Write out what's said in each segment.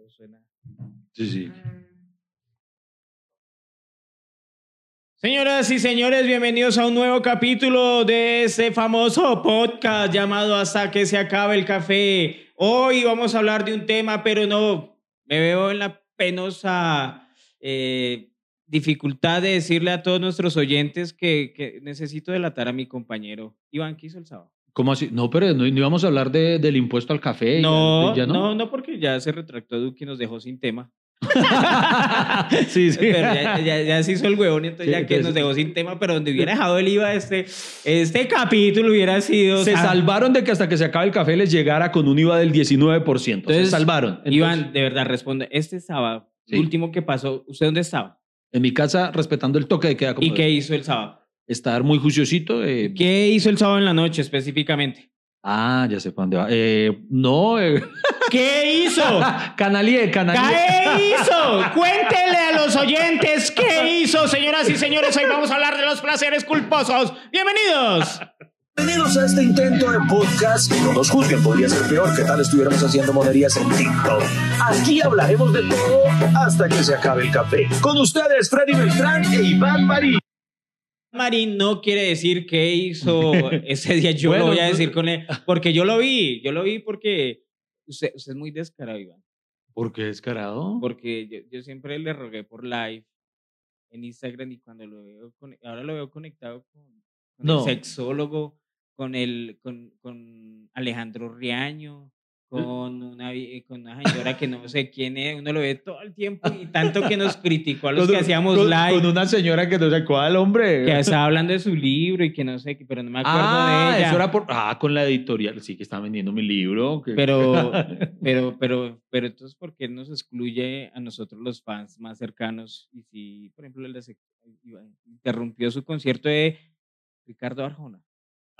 todo suena. Sí, sí. Señoras y señores, bienvenidos a un nuevo capítulo de ese famoso podcast llamado Hasta que se acabe el café. Hoy vamos a hablar de un tema, pero no, me veo en la penosa eh, dificultad de decirle a todos nuestros oyentes que, que necesito delatar a mi compañero. Iván, ¿qué hizo el sábado? ¿Cómo así? No, pero no, no íbamos a hablar de, del impuesto al café. y No, ya- ya no, no, porque ya se retractó Duque y nos dejó sin tema. sí, sí. Pero ya, ya- ya se hizo el huevón, entonces Sí, ya que entonces- nos dejó sin tema, pero donde hubiera dejado el IVA, este, este capítulo hubiera sido... se o sea, salvaron de que hasta que se acabe el café les llegara con un IVA del 19%. se Entonces, salvaron. Entonces, Iván, de verdad, responde. Este sábado, Sí. último que pasó, ¿usted dónde estaba? En mi casa, respetando el toque de queda. como ¿Y qué hizo el sábado? Estar muy juiciosito. eh, ¿Qué hizo el sábado en la noche específicamente? Ah, ya sé para dónde va. Eh, no, eh, ¿Qué hizo? canalié, canalié. ¿Qué hizo? Cuéntele a los oyentes qué hizo, señoras y señores. Hoy vamos a hablar de los placeres culposos. ¡Bienvenidos! Bienvenidos a este intento de podcast. No nos juzguen, podría ser peor que tal estuviéramos haciendo monerías en TikTok. Aquí hablaremos de todo hasta que se acabe el café. Con ustedes, Freddy Beltrán e Iván Marín. Marín no quiere decir qué hizo ese día. Yo Bueno, lo voy a decir con él. Porque yo lo vi. Yo lo vi porque usted, usted es muy descarado, Iván. ¿Por qué descarado? Porque yo, yo siempre le rogué por live en Instagram y cuando lo veo, con- ahora lo veo conectado con, con No. el sexólogo, con, el, con, con Alejandro Riaño, con una, vi- con una señora que no sé quién es, uno lo ve todo el tiempo y tanto que nos criticó a los Con- que hacíamos con, live. Con una señora que no sé cuál, hombre. que estaba hablando de su libro y que no sé, qué, pero no me acuerdo ah, de ella. eso era por. Ah, con la editorial. Sí, que estaba vendiendo mi libro. que- Pero, pero, pero, pero entonces, ¿por qué nos excluye a nosotros los fans más cercanos? Y si, por ejemplo, les- interrumpió su concierto de Ricardo Arjona.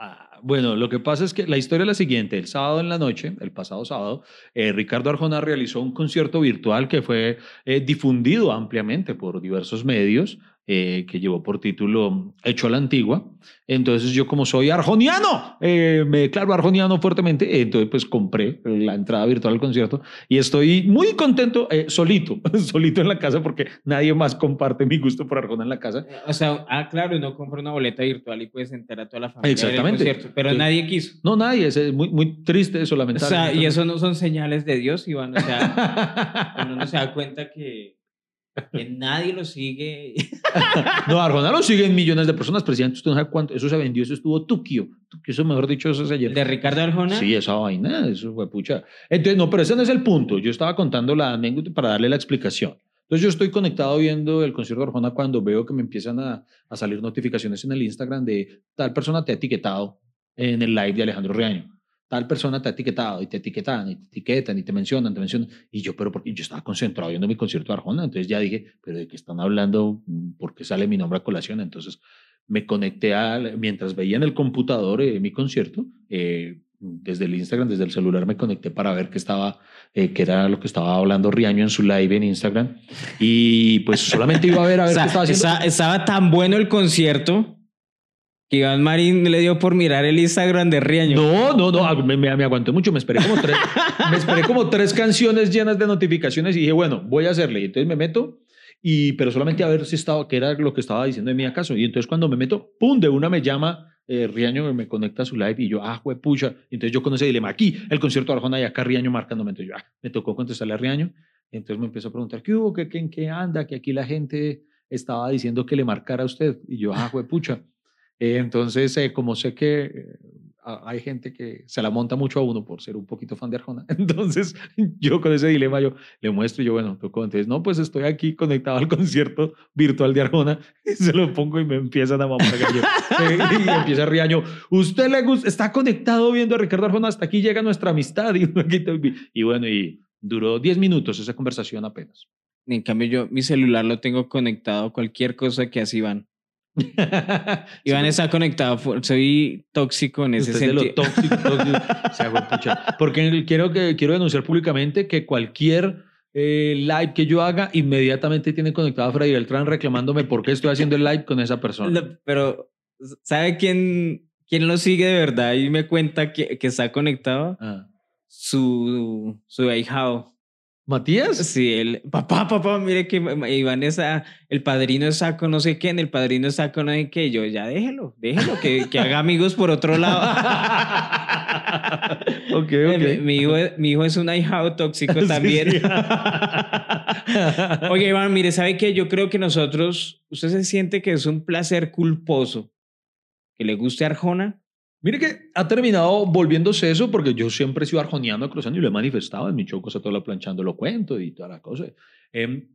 Ah, bueno, lo que pasa es que la historia es la siguiente. El sábado en la noche, el pasado sábado, eh, Ricardo Arjona realizó un concierto virtual que fue eh, difundido ampliamente por diversos medios, eh, que llevó por título Hecho a la Antigua. Entonces yo como soy arjoniano, eh, me declaro arjoniano fuertemente, entonces pues compré la entrada virtual al concierto y estoy muy contento, eh, solito, solito en la casa porque nadie más comparte mi gusto por Arjona en la casa. O sea, ah, claro, uno compra una boleta virtual y puedes enterar a toda la familia. Exactamente. Del concierto, pero Sí. nadie quiso. No, nadie, es eh, muy, muy triste eso, O lamentablemente. sea, y eso no son señales de Dios, Iván. O sea, uno se da cuenta que, que nadie lo sigue. No, Arjona lo siguen millones de personas, presidente. Usted no sabe cuánto. Eso se vendió, eso estuvo Tukio. Tukio, eso mejor dicho, eso es ayer. De Ricardo Arjona. Sí, esa vaina, eso fue pucha. Entonces, no, pero ese no es el punto. Yo estaba contando la anécdota para darle la explicación. Entonces, yo estoy conectado viendo el concierto de Arjona cuando veo que me empiezan a, a salir notificaciones en el Instagram de tal persona te ha etiquetado en el live de Alejandro Reaño. Tal persona te ha etiquetado y te etiquetan y te etiquetan y te mencionan, te mencionan. Y yo, pero porque yo estaba concentrado viendo mi concierto de Arjona. Entonces ya dije, pero de qué están hablando, ¿por qué sale mi nombre a colación? Entonces me conecté al, mientras veía en el computador eh, mi concierto, eh, desde el Instagram, desde el celular me conecté para ver qué estaba, eh, qué era lo que estaba hablando Riaño en su live en Instagram. Y pues solamente iba a ver a ver O sea, qué estaba haciendo. esa- estaba tan bueno el concierto que Iván Marín le dio por mirar el Instagram de Riaño. No, no, no, ah, me, me, me aguanté mucho, me esperé como tres, me esperé como tres canciones llenas de notificaciones y dije, bueno, voy a hacerle. Y entonces me meto, y, pero solamente a ver si estaba, qué era lo que estaba diciendo de mí acaso. Y entonces cuando me meto, pum, de una me llama eh, Riaño, me conecta a su live y yo, ah, pucha. Y entonces yo con ese dilema, aquí el concierto de Arjona y acá Riaño marcándome. Entonces yo, ah, me tocó contestarle a Riaño. Entonces me empezó a preguntar, ¿qué hubo? ¿Qué, qué, en qué anda? Que aquí la gente estaba diciendo que le marcara a usted. Y yo, ah, pucha. Eh, entonces, eh, como sé que eh, a- hay gente que se la monta mucho a uno por ser un poquito fan de Arjona, entonces yo con ese dilema yo le muestro y yo, bueno, tocó. Entonces, no, pues estoy aquí conectado al concierto virtual de Arjona y se lo pongo y me empiezan a mamar. Eh, y empieza Riaño, usted le gusta, está conectado viendo a Ricardo Arjona, hasta aquí llega nuestra amistad. Y, y bueno, y duró 10 minutos esa conversación apenas. En cambio, yo mi celular lo tengo conectado a cualquier cosa que hace Iván. Iván Sí, está conectado, soy tóxico en ese es de sentido. lo tóxico, pucha. Porque quiero, que, quiero denunciar públicamente que cualquier eh, live que yo haga, inmediatamente tiene conectado a Freddy Beltrán reclamándome por qué estoy haciendo el live con esa persona. Pero, ¿sabe quién, quién lo sigue de verdad y me cuenta que, que está conectado? Ah. Su, su ahijado. ¿Matías? Sí, el papá, papá, mire que Iván es a- el padrino es saco no sé qué, en el padrino es saco no sé qué. Yo, ya déjelo, déjelo, que, que haga amigos por otro lado. ok, Mi, ok. mi hijo, es- mi hijo es un ahijado tóxico Sí, también. sí. Oye, Iván, mire, ¿sabe qué? Yo creo que nosotros, usted se siente que es un placer culposo que le guste Arjona. Mire que ha terminado volviéndose eso porque yo siempre he sido arjoniano cruzando y lo he manifestado en mi show, cosa toda la planchando, lo cuento y toda la cosa. Em,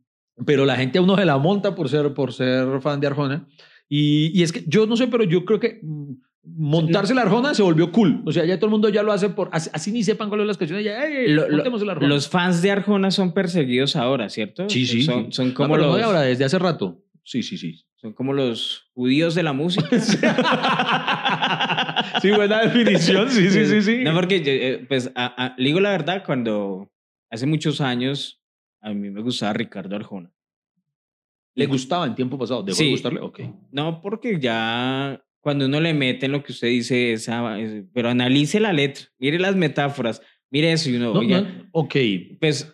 pero la gente a uno se la monta por ser, por ser fan de Arjona. Y, y es que yo no sé, pero yo creo que mm, montarse la Arjona se volvió cool. O sea, ya todo el mundo ya lo hace por. Así, así ni sepan cuáles son las canciones. Ya, "Ey, Lo- la Arjona". Los fans de Arjona son perseguidos ahora, ¿cierto? Sí, sí. Son, son No, como pero no los, de ahora, desde hace rato. Sí, sí, sí. Son como los judíos de la música. sí, buena definición. Sí, sí, sí, sí. No, porque, eh, pues, a- a- le digo la verdad, cuando hace muchos años a mí me gustaba Ricardo Arjona. ¿Le gustaba en tiempo pasado? ¿Dejó de Sí. gustarle? Ok. No, porque ya cuando uno le mete en lo que usted dice, esa, es- pero analice la letra, mire las metáforas, mire eso y uno, No, no, ok. pues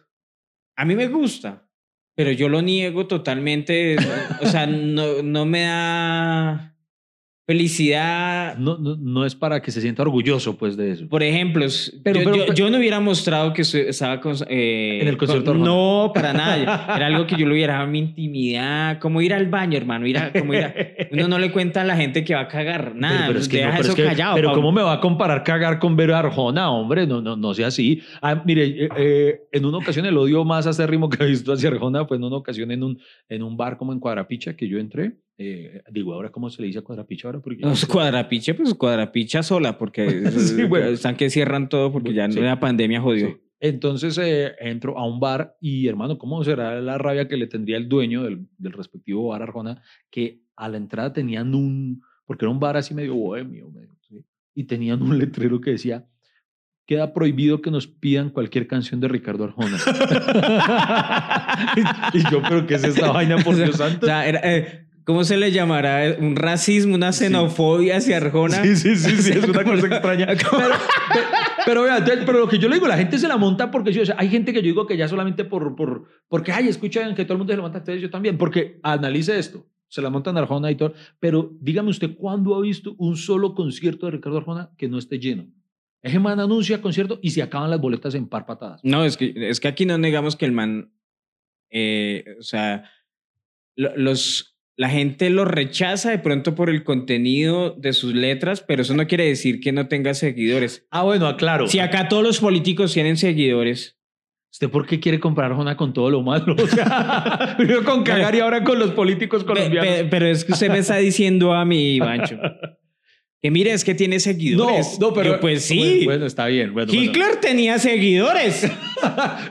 a mí me gusta, pero yo lo niego totalmente, o sea, no, no me da felicidad. No, no, no es para que se sienta orgulloso, pues, de eso. Por ejemplo, Pero- yo, pero- yo- pero- yo no hubiera mostrado que estaba con, eh, En el concierto con-. No, para nada. Era algo que yo lo hubiera dado a mi intimidad, como ir al baño, hermano. Ir a- como ir a- uno no le cuenta a la gente que va a cagar. Nada, pero, pero es que, no, deja pero, eso es que- callado. pero Pablo. ¿cómo me va a comparar cagar con ver a Arjona, hombre? No, no, no sea así. Ah, mire, eh, eh, en una ocasión el odio más acérrimo que he visto hacia Arjona fue en una ocasión en un, en un bar como en Cuadrapicha que yo entré. Eh, digo, ahora, ¿cómo se le dice a Cuadrapicha ahora? Porque No, no es sé. cuadrapiche, pues cuadrapicha sola, porque Sí, bueno. están que cierran todo porque ya Sí. la pandemia jodió. Sí. Entonces eh, entro a un bar y, hermano, ¿cómo será la rabia que le tendría el dueño del, del respectivo bar Arjona? Que a la entrada tenían un, porque era un bar así medio bohemio, medio, y tenían un letrero que decía, queda prohibido que nos pidan cualquier canción de Ricardo Arjona. y, y yo, pero ¿qué es esta vaina, por Dios O santo? sea, era, eh, ¿cómo se le llamará? Un racismo, una xenofobia hacia Arjona. Sí, sí, sí, sí, es una cosa extraña. Pero, pero, pero pero lo que yo le digo, la gente se la monta porque o sea, hay gente que yo digo que ya solamente por, por, porque, ay, escuchan que todo el mundo se la monta, entonces yo también, porque analice esto, se la montan Arjona y todo, pero dígame usted, ¿cuándo ha visto un solo concierto de Ricardo Arjona que no esté lleno? Ese man anuncia concierto y se acaban las boletas en par patadas. No, es que, es que aquí no negamos que el man, eh, o sea, lo- los, la gente lo rechaza de pronto por el contenido de sus letras, pero eso no quiere decir que no tenga seguidores. Ah, bueno, aclaro. Si acá todos los políticos tienen seguidores, ¿Usted por qué quiere comprar Arjona con todo lo malo? O sea, primero con cagar y ahora con los políticos colombianos. pe- pero es que usted me está diciendo a mí, Ivancho, que mire, es que tiene seguidores. No, no, pero. Yo, pues sí. Bueno, bueno, está bien. Bueno, bueno. Hitler tenía seguidores.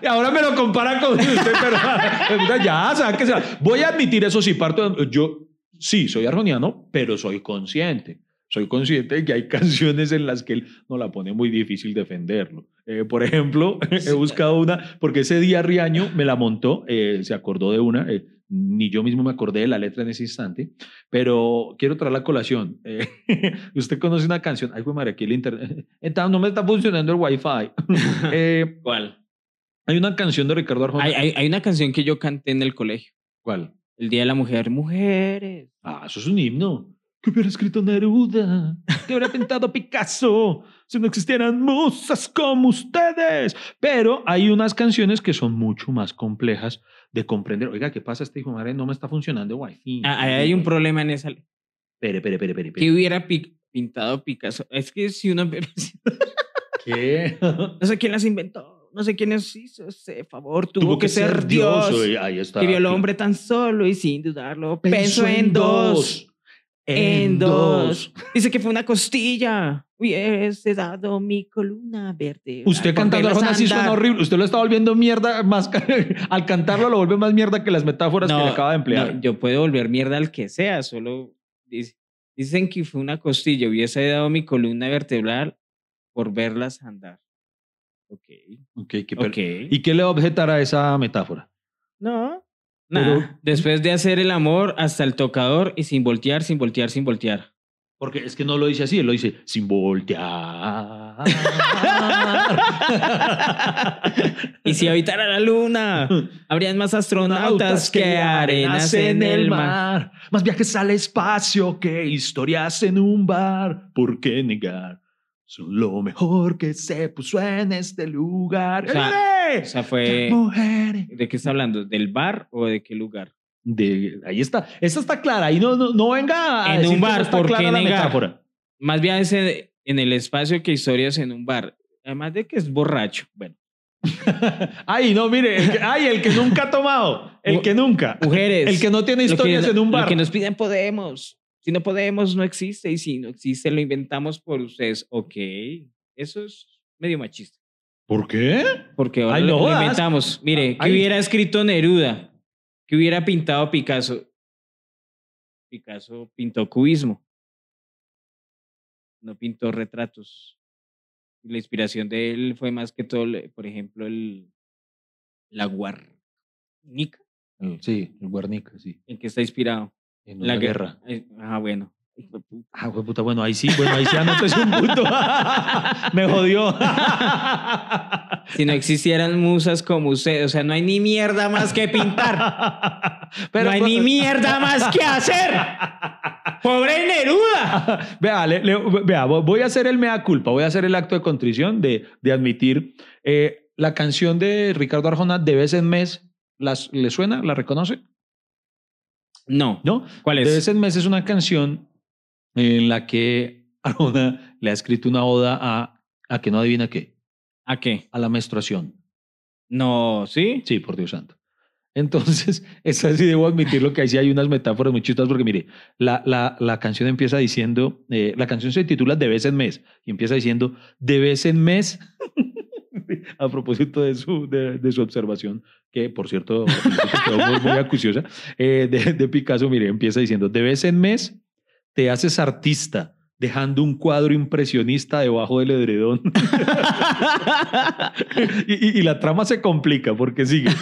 Y ahora me lo compara con usted, pero ya, sáquese. Voy a admitir eso sí, parto yo sí soy arjoniano, pero soy consciente. Soy consciente de que hay canciones en las que él no la pone muy difícil defenderlo. Eh, por ejemplo, he buscado una, porque ese día Riaño me la montó, eh, se acordó de una, eh, ni yo mismo me acordé de la letra en ese instante, pero quiero traer la colación. Eh, usted conoce una canción, ay, fue madre, aquí el internet, no me está funcionando el wifi. Eh, ¿Cuál? hay una canción de Ricardo Arjona. Hay, hay, hay una canción que yo canté en el colegio. ¿Cuál? El Día de la Mujer. Mujeres. Ah, eso es un himno. ¿Qué hubiera escrito Neruda? ¿Qué hubiera pintado Picasso? Si no existieran musas como ustedes. Pero hay unas canciones que son mucho más complejas de comprender. Oiga, ¿qué pasa? Este hijo de madre no me está funcionando wifi. Ah, hay un problema en esa. Espere, espere, espere, espere. ¿Qué hubiera pi- pintado Picasso? Es que si uno... ¿Qué? No sé quién las inventó. No sé quién les hizo ese favor. Tuvo, que, ser Dios. Ahí está. que vio al hombre tan solo y sin dudarlo pensó en dos. En dos. Dice que fue una costilla. Hubiese dado mi columna verde. Usted cantando Arjona sí suena horrible. Usted lo está volviendo mierda más. Al cantarlo lo vuelve más mierda que las metáforas que le acaba de emplear. no, yo puedo volver mierda al que sea, solo dice- dicen que fue una costilla, hubiese dado mi columna vertebral por verlas andar. Ok. Ok, qué per- Ok. ¿Y qué le va a objetar a esa metáfora? No. Pero-. Después de hacer el amor hasta el tocador y sin voltear, sin voltear, sin voltear. Porque es que no lo dice así, él lo dice sin voltear. y si habitara la luna, habrían más astronautas que arenas en el mar. Más viajes al espacio que historias en un bar. ¿Por qué negar? Son lo mejor que se puso en este lugar. O sea, ¡Eh! O sea, fue... ¿De qué está hablando? ¿Del bar o de qué lugar? De, ahí está. Esta está clara. Ahí no, no, no venga a En decir un no bar, está ¿por qué clara la negar? metáfora. Más bien es en, el espacio que historias en un bar. Además de que es borracho. Bueno, Ay, no, mire. el que- ay, el que nunca ha tomado. El que nunca. mujeres. El que no tiene lo que- historias en un bar. Lo que nos piden podemos. Si no podemos, no existe. Y si no existe, lo inventamos por ustedes. Ok. Eso es medio machista. ¿Por qué? Porque ahora Ay, lo, no lo jodas. inventamos. Mire, que Ay. hubiera escrito Neruda, que hubiera pintado Picasso. Picasso pintó cubismo. No pintó retratos. La inspiración de él fue más que todo, por ejemplo, el la Guarnica. Sí, el Guernica, sí. ¿En qué está inspirado? En la guerra. Eh, Ah, bueno. Ah, güey, puta, bueno, ahí sí, bueno, ahí sí anótese un punto. Me jodió. Si no existieran musas como usted, o sea, no hay ni mierda más que pintar. no hay ni mierda más que hacer. ¡Pobre Neruda! Vea, le- le- vea, vo- voy a hacer el mea culpa, voy a hacer el acto de contrición de, de admitir eh, la canción de Ricardo Arjona de vez en mes. Las, ¿Le suena? ¿La reconoce? No. ¿No? ¿Cuál De vez es? en mes es una canción en la que Arjona le ha escrito una oda a, a que no adivina qué, ¿A qué? a la menstruación. No, ¿sí? Sí, por Dios santo. Entonces, esa sí debo admitirlo que ahí sí hay unas metáforas muy chistosas porque mire, la, la, la canción empieza diciendo, eh, la canción se titula De vez en mes y empieza diciendo, de vez en mes, a propósito de su, de, de su observación, que por cierto quedó muy, muy acuciosa, eh, de, de Picasso, mire, empieza diciendo, de vez en mes te haces artista dejando un cuadro impresionista debajo del edredón. y, y- y la trama se complica porque sigue.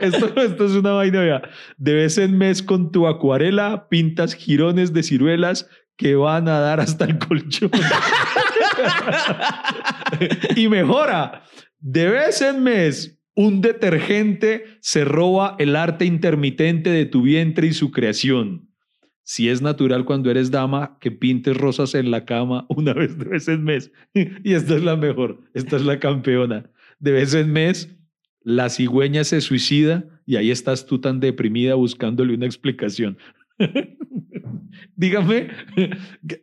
esto, esto es una vaina, vea. De vez en mes con tu acuarela pintas jirones de ciruelas que van a dar hasta el colchón. y mejora. De vez en mes, un detergente se roba el arte intermitente de tu vientre y su creación. Si es natural cuando eres dama que pintes rosas en la cama una vez de vez en mes. Y esta es la mejor, esta es la campeona. De vez en mes, la cigüeña se suicida y ahí estás tú tan deprimida buscándole una explicación. dígame,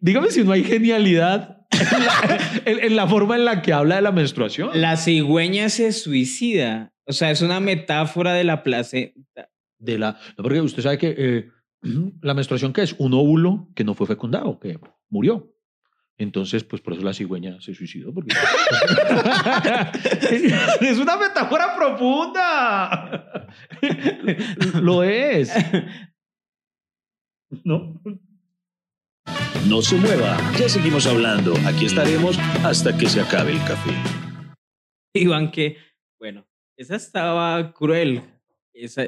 dígame si no hay genialidad en la, en- en la forma en la que habla de la menstruación. La cigüeña se suicida. O sea, es una metáfora de la placenta. de la, no, porque usted sabe que eh, la menstruación que es un óvulo que no fue fecundado, que murió. Entonces, pues por eso la cigüeña se suicidó. Porque... es una metáfora profunda. Lo es. No. No se mueva, ya seguimos hablando. Aquí estaremos hasta que se acabe el café. Iván, que, bueno, esa estaba cruel. Esa,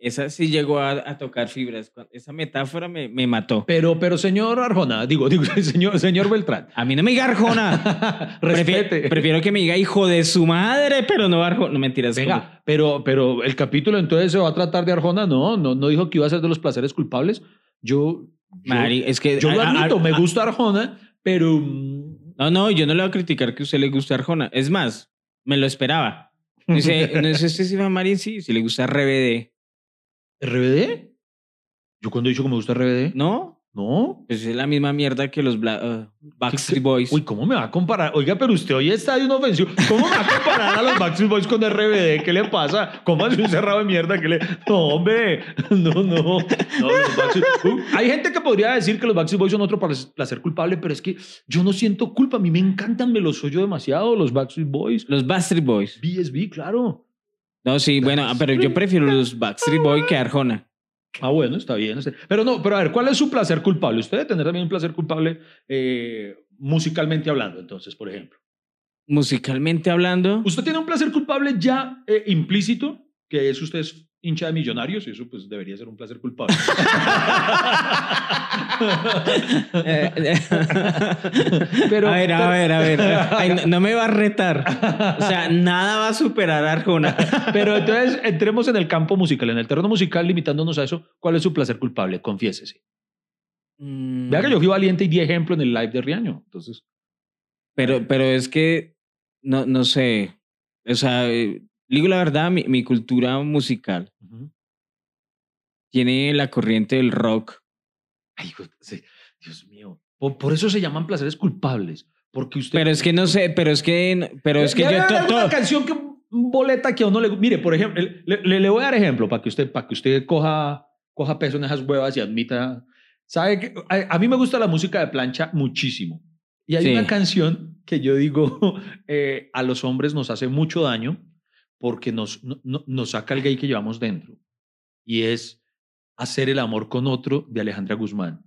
esa sí llegó a, a tocar fibras. Esa metáfora me, me mató. Pero, pero señor Arjona, digo, digo, señor, señor Beltrán. A mí no me diga Arjona. Respete. Prefi- prefiero que me diga hijo de su madre, pero no Arjona. No mentiras. Venga, pero, pero el capítulo entonces se va a tratar de Arjona, no, no, no dijo que iba a ser de los placeres culpables. Yo, yo, Mari, es que yo lo a- a- admito, me a- gusta Arjona, pero mm, No, no, yo no le voy a criticar que a usted le guste Arjona. Es más, me lo esperaba. Dice, no sé si Iván Marín, sí, si le gusta RBD. ¿RBD? ¿Yo cuando he dicho que me gusta RBD? ¿No? No. Pues es la misma mierda que los Bla- uh, Backstreet Boys. Uy, ¿cómo me va a comparar? Oiga, pero usted hoy está de un ofensivo. ¿Cómo me va a comparar a los Backstreet Boys con RBD? ¿Qué le pasa? ¿Cómo hace un cerrado de mierda? ¿Qué le... No, hombre. No, no. no los Backstreet- Uh, Hay gente que podría decir que los Backstreet Boys son otro placer placer culpable, pero es que yo no siento culpa. A mí me encantan, me los oyo demasiado, los Backstreet Boys. Los Backstreet Boys. BSB, claro. No, sí, bueno, pero yo prefiero los Backstreet Boys que Arjona. Ah, bueno, está bien. está- Pero no, pero a ver, ¿cuál es su placer culpable? Usted debe tener también un placer culpable eh, musicalmente hablando, entonces, por ejemplo. Musicalmente hablando, ¿Usted tiene un placer culpable ya eh, implícito? Que es usted es hincha de millonarios y eso pues debería ser un placer culpable. Pero- a ver, a ver, a ver. Ay, no, no me va a retar. O sea, nada va a superar a Arjona. Pero entonces entremos en el campo musical, en el terreno musical, limitándonos a eso. ¿Cuál es su placer culpable? Confiésese. Mm, Vea que yo fui valiente y di ejemplo en el live de Riaño. Entonces, Pero, pero es que, no, no sé. O sea, eh, digo la verdad, mi, mi cultura musical ujú. tiene la corriente del rock. Ay, Dios mío. Por, por eso se llaman placeres culpables. Porque usted. Pero es que no sé, pero es que, pero es que yo una canción que boleta que a uno le mire por ejemplo le, le- le voy a dar ejemplo para que usted para que usted coja coja peso en esas huevas y admita sabe que a, a mí me gusta la música de plancha muchísimo y hay Sí. una canción que yo digo eh, a los hombres nos hace mucho daño porque nos no- no- nos saca el gay que llevamos dentro y es hacer el amor con otro de Alejandra Guzmán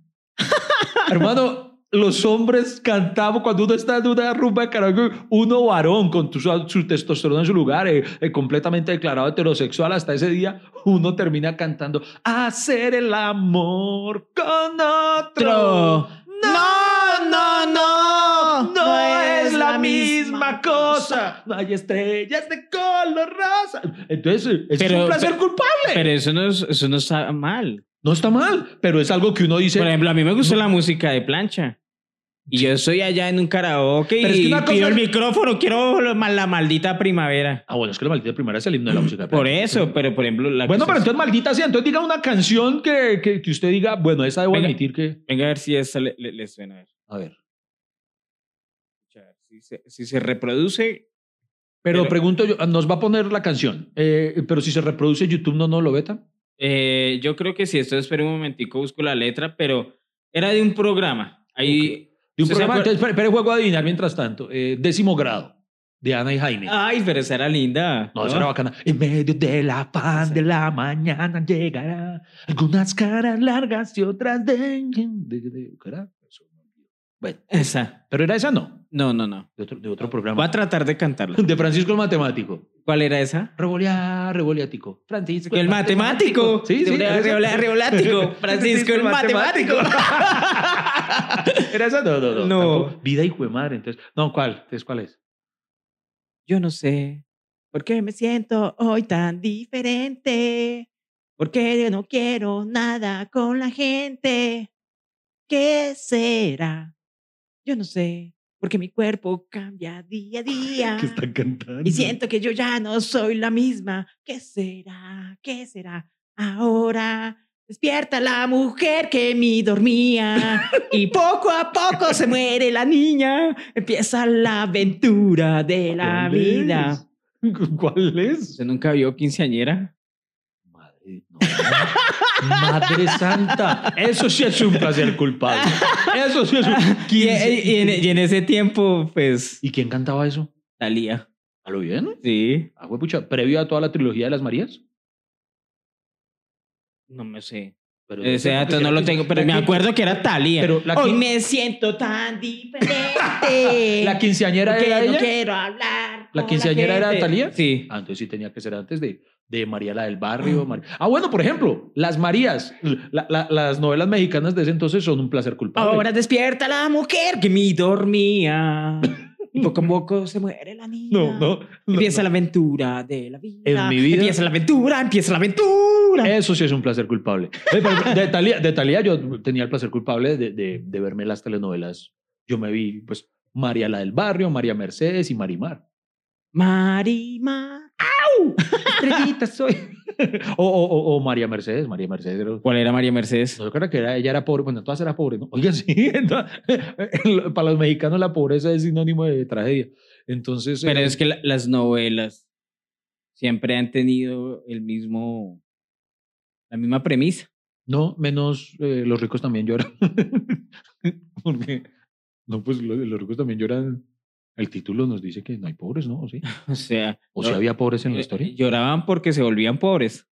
hermano los hombres cantamos cuando uno está en una rumba de karaoke, uno varón con tu- su, testosterona en su lugar, eh, eh, completamente declarado heterosexual hasta ese día, uno termina cantando hacer el amor con otro. Otro. No, no, no, no es la misma cosa. No hay estrellas de color rosa. Entonces, es Pero- un placer pero- culpable. Pero eso no, es- eso no está mal. no está mal, pero es algo que uno dice. Por ejemplo, a mí me gusta la música de plancha. Y yo estoy allá en un karaoke Pero es que y una cosa- pido el micrófono, quiero la maldita primavera. Ah, bueno, es que la maldita primera es el himno de la música. de Por eso, pero por ejemplo... La Bueno, pero usted- entonces maldita sea. Entonces diga una canción que, que, que usted diga, bueno, esa debo Venga. admitir que. Venga a ver si esta le, le- le suena. A ver. A ver. Si se, si se reproduce... Pero, Pero- pregunto yo, nos va a poner la canción, eh, pero si se reproduce YouTube no no lo veta. eh, yo creo que sí, esto espera un momentico, busco la letra, pero era de un programa. Ahí... De un ¿Usted se programa, entonces, pero juego a adivinar mientras tanto. Eh, décimo grado, de Ana y Jaime. Ay, pero esa era linda. no, esa era bacana. En medio de la pan de la mañana llegará algunas caras largas y otras de... de, de- ¿qué era? Eso me olvidó. Bueno, Esa. pero era esa no, No, no, no. de otro, de otro programa. a tratar de cantarla. De Francisco el Matemático. ¿Cuál era esa? Revolear, revoliático. Francisco El matemático. Sí, sí. Revolear, revolático. Francisco el matemático. ¿Era esa? No, no, no. No. tampoco. Vida y de madre. Entonces, no, ¿cuál? Entonces, ¿cuál es? Yo no sé por qué me siento hoy tan diferente. Porque yo no quiero nada con la gente. ¿Qué será? Yo no sé. Porque mi cuerpo cambia día a día. ¿Qué están cantando? Y siento que yo ya no soy la misma. ¿Qué será? ¿Qué será? Ahora despierta la mujer que me dormía. Y poco a poco se muere la niña. Empieza la aventura de la ¿Cuál vida. es? ¿Cuál es? ¿Usted nunca vio quinceañera? Madre, no. Madre santa. Eso sí es un placer culpable. Eso sí es un... Y, y en, y en ese tiempo, pues, ¿Y quién cantaba eso? Talía. ¿A lo bien? Sí. Ah, pucha, previo a toda la trilogía de las Marías. No me sé. Pero Ese dato no lo tengo, pero me acuerdo que era Talía. Pero la Hoy me siento tan diferente. La quinceañera era no ella. quiero hablar. ¿La quinceañera era gente. Thalía? Sí. Ah, entonces sí tenía que ser antes de, de María la del Barrio. Mar- Ah, bueno, por ejemplo, Las Marías. La- la- las novelas mexicanas de ese entonces son un placer culpable. Ahora despierta la mujer que me dormía. Y poco a poco se muere la niña. no, no. no, Empieza no. la aventura de la vida. En mi vida- Empieza la aventura, empieza la aventura. Eso sí es un placer culpable. Pero De Talía, de Thalía yo tenía el placer culpable de, de, de verme las telenovelas. Yo me vi, pues, María la del Barrio, María Mercedes y Marimar. Marima. Estrellita soy. o, o, o, o María Mercedes. María Mercedes era, ¿Cuál era María Mercedes? No, yo creo que era, ella era pobre, bueno, todas eran pobres, ¿no? Oigan, sí, entonces, para los mexicanos la pobreza es sinónimo de tragedia. Entonces, Pero eh, es que la- las novelas siempre han tenido el mismo, la misma premisa. no, menos eh, los ricos también lloran. Porque, no, pues lo- los, ricos también lloran. El título nos dice que no hay pobres, ¿no? ¿O sí? O sea, ¿O si había pobres en la eh, historia? Lloraban porque se volvían pobres.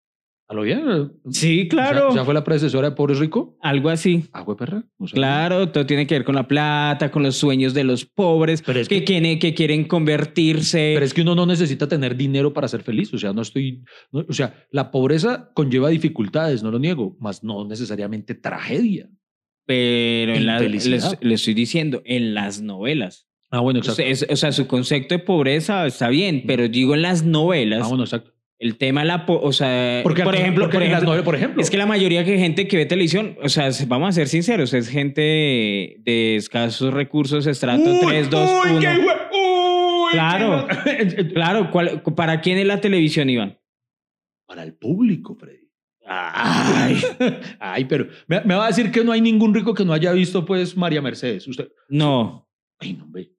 ¿A lo bien? Sí, claro. O sea, fue la predecesora de Pobre Rico? Algo así. Ah, güey, perra. O sea, Claro, todo tiene que ver con la plata, con los sueños de los pobres Pero es que, que- quieren, que quieren convertirse. Pero es que uno no necesita tener dinero para ser feliz. O sea, no estoy. no- o sea, la pobreza conlleva dificultades, no lo niego, más no necesariamente tragedia. Pero en la- les, les estoy diciendo, en las novelas. Ah, bueno, O exacto. sea, es- o sea, su concepto de pobreza está bien, pero digo en las novelas, Ah, bueno, exacto. el tema la... O sea, Porque, por ejemplo, porque por en las ejemplo, novelas, por ejemplo. es que la mayoría de gente que ve televisión, o sea, se- vamos a ser sinceros, es gente de, de escasos recursos, estrato 3, 2, 1. Claro, claro. ¿cuál- ¿Para quién es la televisión, Iván? Para el público, Freddy. Ay, Ay, pero me, me va a decir que no hay ningún rico que no haya visto, pues, María Mercedes. Usted. no. Ay, no, ve.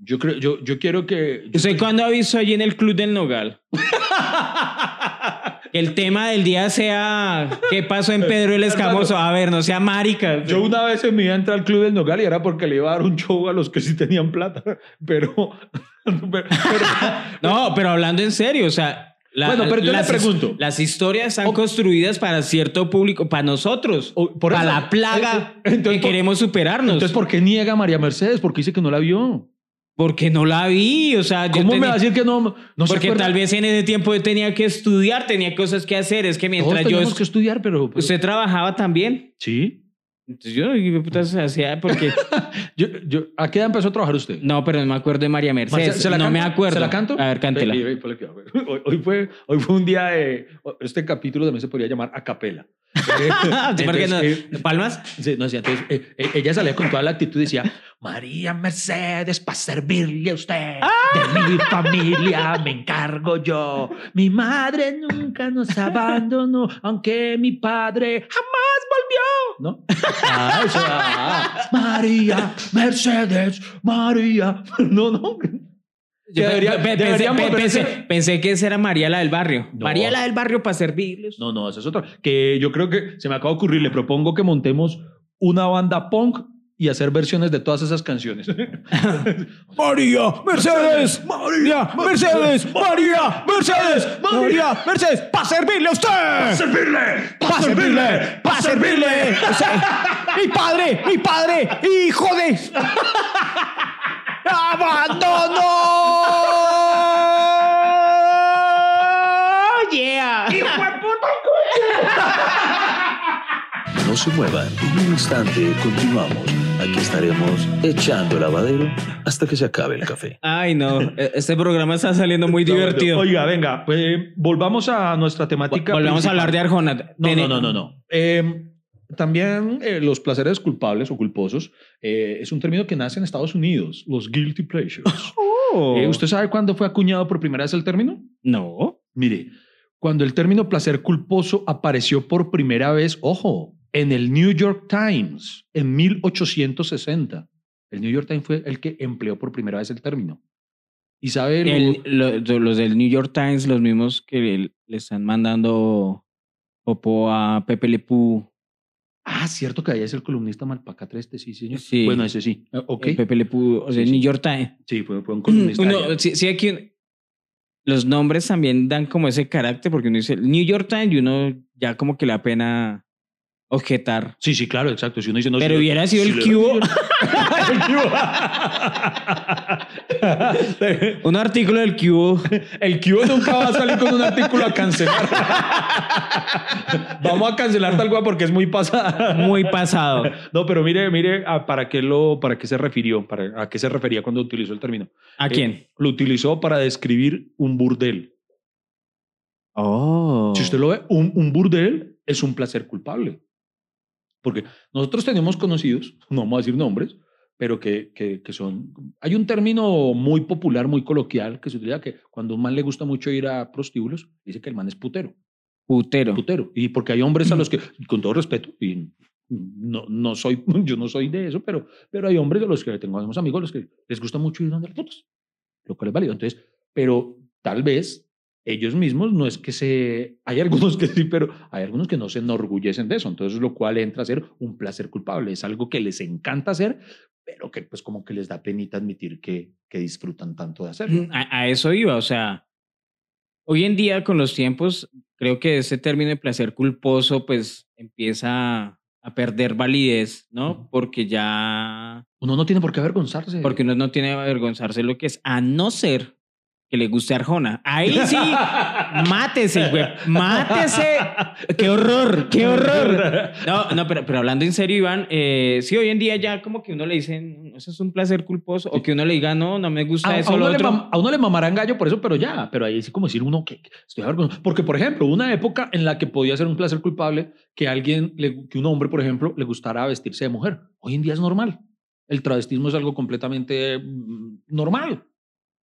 Yo creo, yo, yo quiero que. yo ¿Usted creo- cuándo ha visto allí en el Club del Nogal? Que el tema del día sea ¿qué pasó en Pedro el Escamoso? A ver, no sea marica. Yo una vez en mi vida entré al Club del Nogal y era porque le iba a dar un show a los que sí tenían plata. Pero. pero- pero- No, pero hablando en serio, o sea, la- Bueno, pero yo le las, pregunto. las historias están O- construidas para cierto público, para nosotros, O- por para eso- la plaga eh, eh, entonces, que por- queremos superarnos. Entonces, ¿por qué niega María Mercedes? Porque dice que no la vio. Porque no la vi, o sea, yo ¿Cómo me va a decir que no? no porque tal vez en ese tiempo yo tenía que estudiar, tenía cosas que hacer, es que Todos mientras yo teníamos que estudiar, pero. pero- usted trabajaba también. Sí. Entonces yo, ¿qué putas hacía? Porque Yo, yo, ¿A qué edad empezó a trabajar usted? No, pero no me acuerdo de María Mercedes. Marcia, ¿se la no canto? me acuerdo. ¿Se la canto? A ver, cántela. Hoy, hoy fue, hoy fue un día de... Este capítulo también se podría llamar a capela. Eh, ¿Palmas? Sí, no, sí, entonces eh, eh, ella salía con toda la actitud y decía, María Mercedes, para servirle a usted, de mi familia me encargo yo. Mi madre nunca nos abandonó, aunque mi padre jamás volvió. ¿No? Ah, o sea, ah, María Mercedes, María. No, no. Yo Debería- pe- pe- pensé, que esa era María la del barrio. No. María la del barrio para servirles. No, no, esa es otra. Que yo creo que se me acaba de ocurrir, le propongo que montemos una banda punk y hacer versiones de todas esas canciones. María Mercedes, María Mercedes, María Mercedes, María Mercedes, para servirle a usted. servirle! Para servirle, para servirle. O sea, mi padre, mi padre, hijo de. ¡Abandono! ¡Yeah! No se muevan, en un instante continuamos. Aquí estaremos echando lavadero hasta que se acabe el café. Ay, no. e- Este programa está saliendo muy divertido. Oiga, venga, pues volvamos a nuestra temática. Volvamos a hablar de Arjona. No, no, no, no, no. También eh, los placeres culpables o culposos eh, es un término que nace en Estados Unidos, los guilty pleasures. Oh. Eh, ¿Usted sabe cuándo fue acuñado por primera vez el término? No. Mire, cuando el término placer culposo apareció por primera vez, ojo, en el New York Times en 1860. El New York Times fue el que empleó por primera vez el término. Y sabe, El- lo- los del New York Times, los mismos que le están mandando popo a Pepe Le Pew. Ah, cierto que ahí es el columnista Malpaca 3, sí, señor. Sí. Bueno, ese sí. Eh, Ok. El Pepe Le Pew, o sea, Sí. New York Times. Sí, fue, fue un columnista. Uno, allá. sí, sí, aquí los nombres también dan como ese carácter, porque uno dice New York Times y uno ya como que le da pena objetar. Sí, sí, claro, exacto. Si uno dice no, Pero si hubiera sido si el cubo. el cubo. Un artículo del Cubo. El cubo nunca va a salir con un artículo a cancelar. Vamos a cancelar tal cual porque es muy pasada. Muy pasado. No, pero mire, mire, a- ¿para qué, lo, para qué se refirió? Para, ¿A qué se refería cuando utilizó el término? ¿A Eh, quién? lo utilizó para describir un burdel. Oh. Si usted lo ve, un, un burdel es un placer culpable. Porque nosotros tenemos conocidos, no vamos a decir nombres, pero que, que, que son... Hay un término muy popular, muy coloquial, que se utiliza que cuando a un man le gusta mucho ir a prostíbulos, dice que el man es putero. Putero. Putero. Y porque hay hombres a los que, con todo respeto, y no, no soy, yo no soy de eso, pero, pero hay hombres a los que tengo amigos a los que les gusta mucho ir donde las putas, lo cual es válido. Entonces, pero tal vez ellos mismos no es que se, hay algunos que sí, pero hay algunos que no se enorgullecen de eso. Entonces, lo cual entra a ser un placer culpable. Es algo que les encanta hacer, pero que pues como que les da penita admitir que, que disfrutan tanto de hacerlo. A, a eso iba, o sea, Hoy en día, con los tiempos, creo que ese término de placer culposo, pues empieza a perder validez, ¿no? Porque ya. Uno no tiene por qué avergonzarse. Porque uno no tiene que avergonzarse lo que es, a no ser que le guste Arjona. Ahí sí, mátese, güey. Mátese. Qué horror, qué horror. No, no, pero, pero hablando en serio, Iván, eh, sí, hoy en día ya como que uno le dicen, eso es un placer culposo, o que uno le diga, no, no me gusta a, eso, a lo uno le otro. mam- a uno le mamarán gallo por eso, pero ya, pero ahí sí como decir uno que que estoy avergonzado. Porque, por ejemplo, una época en la que podía ser un placer culpable que alguien, le- que un hombre, por ejemplo, le gustara vestirse de mujer. Hoy en día es normal. El travestismo es algo completamente mm, normal.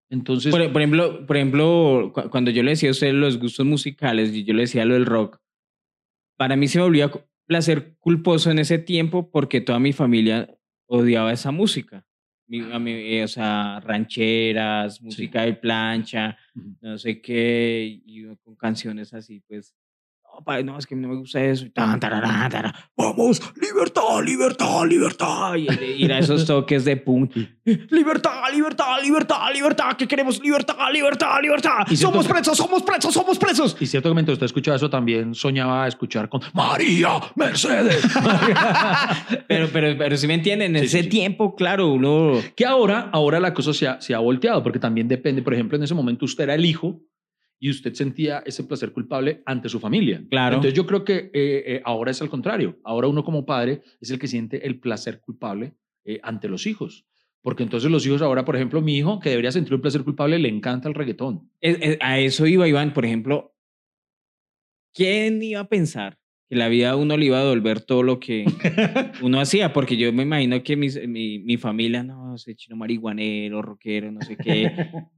Entonces, Por, por ejemplo, por ejemplo, cu- cuando yo le decía a usted los gustos musicales y yo le decía lo del rock, para mí se me volvía placer culposo en ese tiempo porque toda mi familia odiaba esa música. Mi- a mí, eh, o sea, rancheras, música de plancha, no sé qué, y con canciones así, pues, pa, no, es que no me gusta eso. tan, tararán, tararán, Vamos, libertad, libertad, libertad. Y ir a esos toques de punk. Libertad, libertad, libertad, libertad. que queremos? Libertad, libertad, libertad. Y Somos que- presos, somos presos, somos presos. y cierto que mientras usted escuchaba eso, también soñaba escuchar con María Mercedes. Pero, pero, pero si me entienden, en sí, ese sí. tiempo, claro, uno. Que ahora, ahora la cosa se ha, se ha volteado, porque también depende, por ejemplo, en ese momento usted era el hijo y usted sentía ese placer culpable ante su familia. Claro. Entonces yo creo que eh, eh, ahora es al contrario. Ahora uno como padre es el que siente el placer culpable eh, ante los hijos. Porque entonces los hijos ahora, por ejemplo, mi hijo, que debería sentir un placer culpable, le encanta el reggaetón. a eso iba Iván, por ejemplo. ¿Quién iba a pensar que la vida a uno le iba a devolver todo lo que uno hacía? Porque yo me imagino que mi, mi familia, no, soy chino marihuanero, rockero, no sé qué.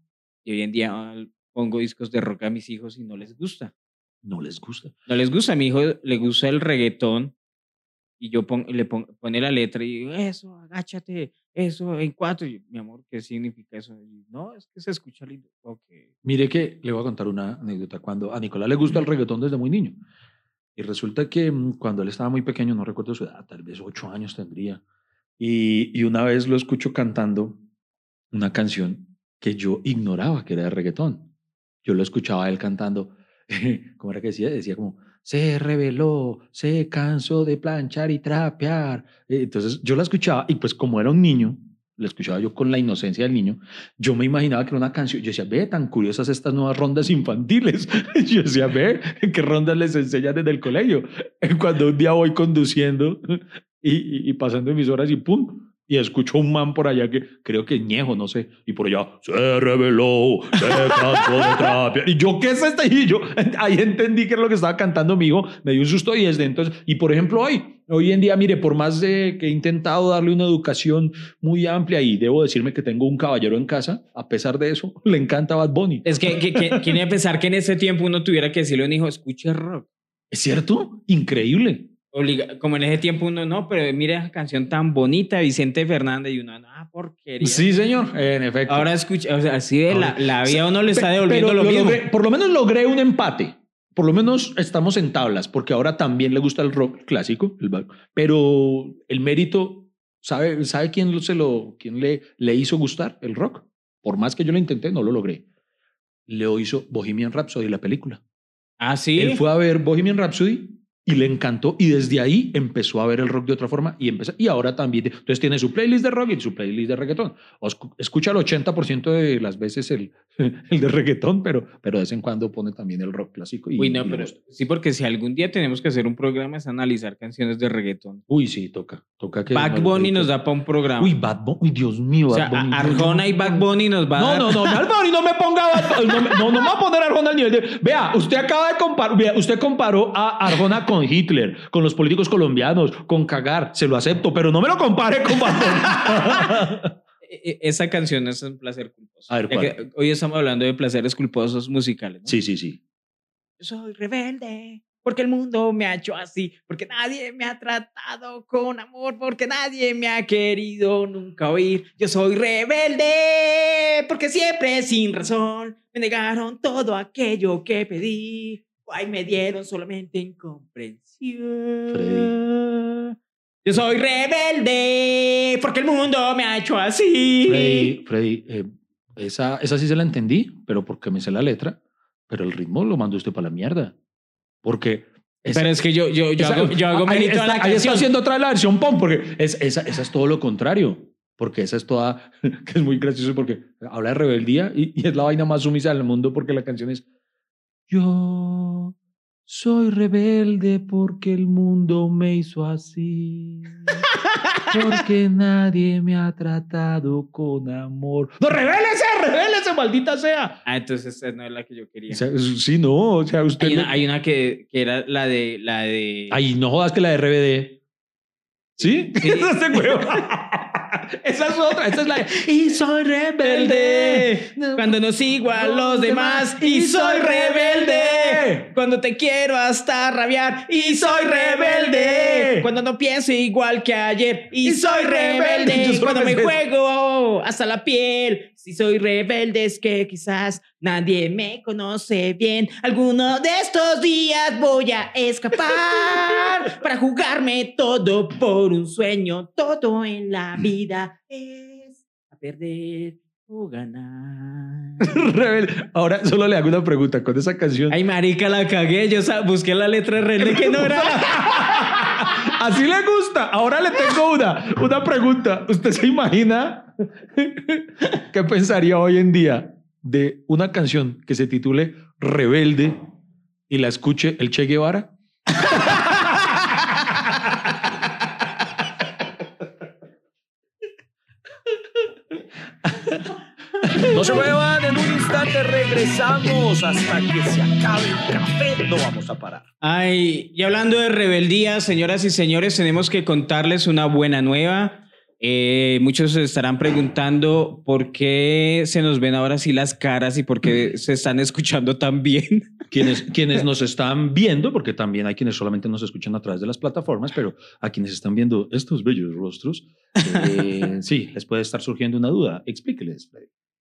Y hoy en día pongo discos de rock a mis hijos y no les gusta. No les gusta. No les gusta. A mi hijo le gusta el reggaetón y yo pon- le pon- pone la letra y digo, eso, agáchate, eso, en cuatro. Y mi amor, ¿qué significa eso? Y, no, es que se escucha lindo. Ok. Mire que le voy a contar una anécdota. Cuando a Nicolás le gusta el reggaetón desde muy niño. Y resulta que mm, cuando él estaba muy pequeño, no recuerdo su edad, tal vez ocho años tendría. Y, y una vez lo escucho cantando una canción que yo ignoraba que era de reggaetón. Yo lo escuchaba a él cantando, ¿cómo era que decía? Decía como, se reveló, se cansó de planchar y trapear. Eh, Entonces yo la escuchaba y pues como era un niño, la escuchaba yo con la inocencia del niño, yo me imaginaba que era una canción, yo decía, ve, tan curiosas estas nuevas rondas infantiles. Yo decía, ve, qué rondas les enseñan desde el colegio. Cuando un día voy conduciendo y, y- y pasando mis horas y pum, y escucho un man por allá que creo que es Ñejo, no sé, y por allá, se reveló, se cansó de trapear. Y yo, ¿qué es este? Y yo ahí entendí que era lo que estaba cantando mi hijo, me dio un susto y desde entonces, y por ejemplo hoy, hoy en día, mire, por más de que he intentado darle una educación muy amplia y debo decirme que tengo un caballero en casa, a pesar de eso, le encanta Bad Bunny. Es que, que, que- ¿quién iba a pensar que en ese tiempo uno tuviera que decirle a un hijo, escuche rock? ¿Es cierto? Increíble. Obliga- como en ese tiempo uno, no, pero mire esa canción tan bonita, Vicente Fernández, y uno, ah, porquería. Sí, señor, en efecto. Ahora escucha, o sea, así de la, la vida uno le está devolviendo pero lo mismo. logré- por lo menos logré un empate. Por lo menos estamos en tablas, porque ahora también le gusta el rock clásico, el ba- pero el mérito, ¿sabe, ¿sabe quién, lo- se lo, quién le, le hizo gustar el rock? Por más que yo lo intenté, no lo logré. Le hizo Bohemian Rhapsody, la película. Ah, sí. Él fue a ver Bohemian Rhapsody y le encantó y desde ahí empezó a ver el rock de otra forma y empezó, y ahora también entonces tiene su playlist de rock y su playlist de reggaetón o escu- escucha el 80% de las veces el, el de reggaetón pero pero de vez en cuando pone también el rock clásico y, Uy, y no, le pero sí, porque si algún día tenemos que hacer un programa es analizar canciones de reggaetón. uy sí toca toca que Bad Bunny nos da para un programa. uy Bad Bunny uy Dios mío o sea, Bad Bunny, a- no, Arjona no, y Bad no. Bunny nos va a No, dar. no, no, Bad Bunny, no me ponga Bad Bunny, no, no, no me va a poner a Arjona al nivel de... Vea, usted acaba de comparar, vea, usted comparó a Arjona con Hitler, con los políticos colombianos, con cagar, se lo acepto, pero no me lo compare con Bad. E- e- Esa canción es un placer culposo. A ver, ¿cuál? que hoy estamos hablando de placeres culposos musicales. ¿no? sí, sí, sí. Yo soy rebelde porque el mundo me ha hecho así, porque nadie me ha tratado con amor, porque nadie me ha querido nunca oír. Yo soy rebelde porque siempre sin razón me negaron todo aquello que pedí. Ay, me dieron solamente incomprensión. Yo soy rebelde porque el mundo me ha hecho así. Freddy, Freddy, eh, esa, esa sí se la entendí, pero porque me sé la letra. pero el ritmo lo manda usted para la mierda. Porque... esa- Pero es que yo, yo, yo esa- hago, yo hago ahí mérito a está, la ahí está canción. haciendo otra la versión pop, porque es, esa, esa es todo lo contrario. Porque esa es toda, que es muy gracioso porque habla de rebeldía y, y es la vaina más sumisa del mundo porque la canción es Yo soy rebelde porque el mundo me hizo así. Porque nadie me ha tratado con amor. ¡No, revélese, revélese, maldita sea! Ah, entonces esa no es la que yo quería. O sea, sí, no, o sea, usted... Hay le- una, hay una que, que era la de... La de... Ay, no jodas que la de RBD. ¿Sí? Sí. Esa es otra. Esa es la. Y soy rebelde. cuando no sigo a los demás y soy rebelde cuando te quiero hasta rabiar y soy rebelde cuando no pienso igual que ayer y soy rebelde cuando me juego hasta la piel si soy rebelde es que quizás nadie me conoce bien alguno de estos días voy a escapar para jugarme todo por un sueño todo en la vida es a perder o ganar. Rebelde. Ahora solo le hago una pregunta con esa canción. Ay, marica, la cagué. Yo busqué la letra rebelde que no era. Así le gusta. Ahora le tengo una, una pregunta. ¿Usted se imagina qué pensaría hoy en día de una canción que se titule Rebelde y la escuche el Che Guevara? No se muevan, en un instante regresamos hasta que se acabe el café. No vamos a parar. Ay, y hablando de rebeldía, señoras y señores, tenemos que contarles una buena nueva. Eh, muchos se estarán preguntando por qué se nos ven ahora así las caras y por qué se están escuchando tan bien. Quienes, quienes nos están viendo, porque también hay quienes solamente nos escuchan a través de las plataformas, pero a quienes están viendo estos bellos rostros, eh, sí, les puede estar surgiendo una duda. Explíqueles.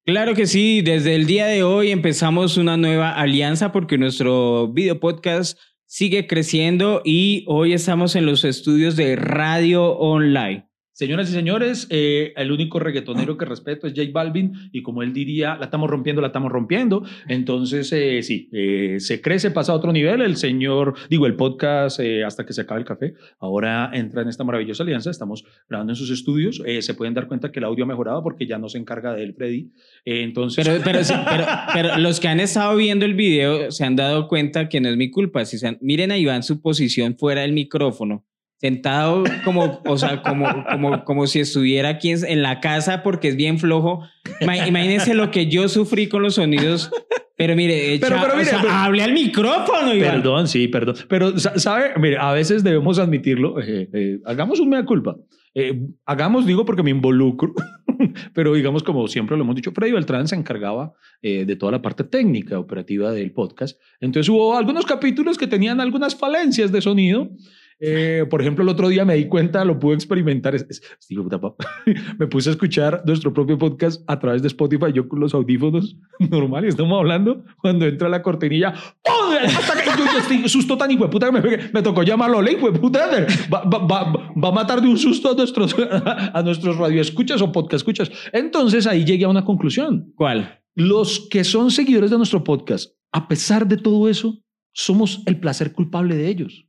Claro que sí, desde el día de hoy empezamos una nueva alianza porque nuestro video podcast sigue creciendo y hoy estamos en los estudios de Radio Online. Señoras y señores, eh, el único reggaetonero que respeto es J Balvin y como él diría, la estamos rompiendo, la estamos rompiendo. Entonces, eh, sí, eh, se crece, pasa a otro nivel. El señor, digo, el podcast hasta que se acabe el café, ahora entra en esta maravillosa alianza. Estamos grabando en sus estudios. Se pueden dar cuenta que el audio ha mejorado porque ya no se encarga de él, Freddy. Entonces, pero los que han estado viendo el video se han dado cuenta que no es mi culpa. Si se han- miren a Iván su posición fuera del micrófono, sentado como, o sea, como, como, como si estuviera aquí en, la casa porque es bien flojo. Ima- Imagínense lo que yo sufrí con los sonidos. Pero mire, Pero- echa- pero o mire, sea, pero- hable al micrófono, Iván. Perdón, sí, perdón. Pero, sa- ¿sabe? Mire, a veces debemos admitirlo. eh, eh, hagamos un mea culpa. Eh, hagamos, digo, porque me involucro. Pero digamos, como siempre lo hemos dicho, Freddy Beltrán se encargaba eh, de toda la parte técnica, operativa del podcast. Entonces hubo algunos capítulos que tenían algunas falencias de sonido. Eh, por ejemplo, el otro día me di cuenta, lo pude experimentar. es- es- me puse a escuchar nuestro propio podcast a través de Spotify, yo con los audífonos normal y estamos hablando. Cuando entra la cortinilla. Hasta que yo, estoy susto tan hijo de puta que me, me tocó llamarlo, le hijo puta. Va, va, va, va a matar de un susto a nuestros, a nuestros radioescuchas o podcast escuchas. Entonces ahí llegué a una conclusión. ¿Cuál? Los que son seguidores de nuestro podcast, a pesar de todo eso, somos el placer culpable de ellos.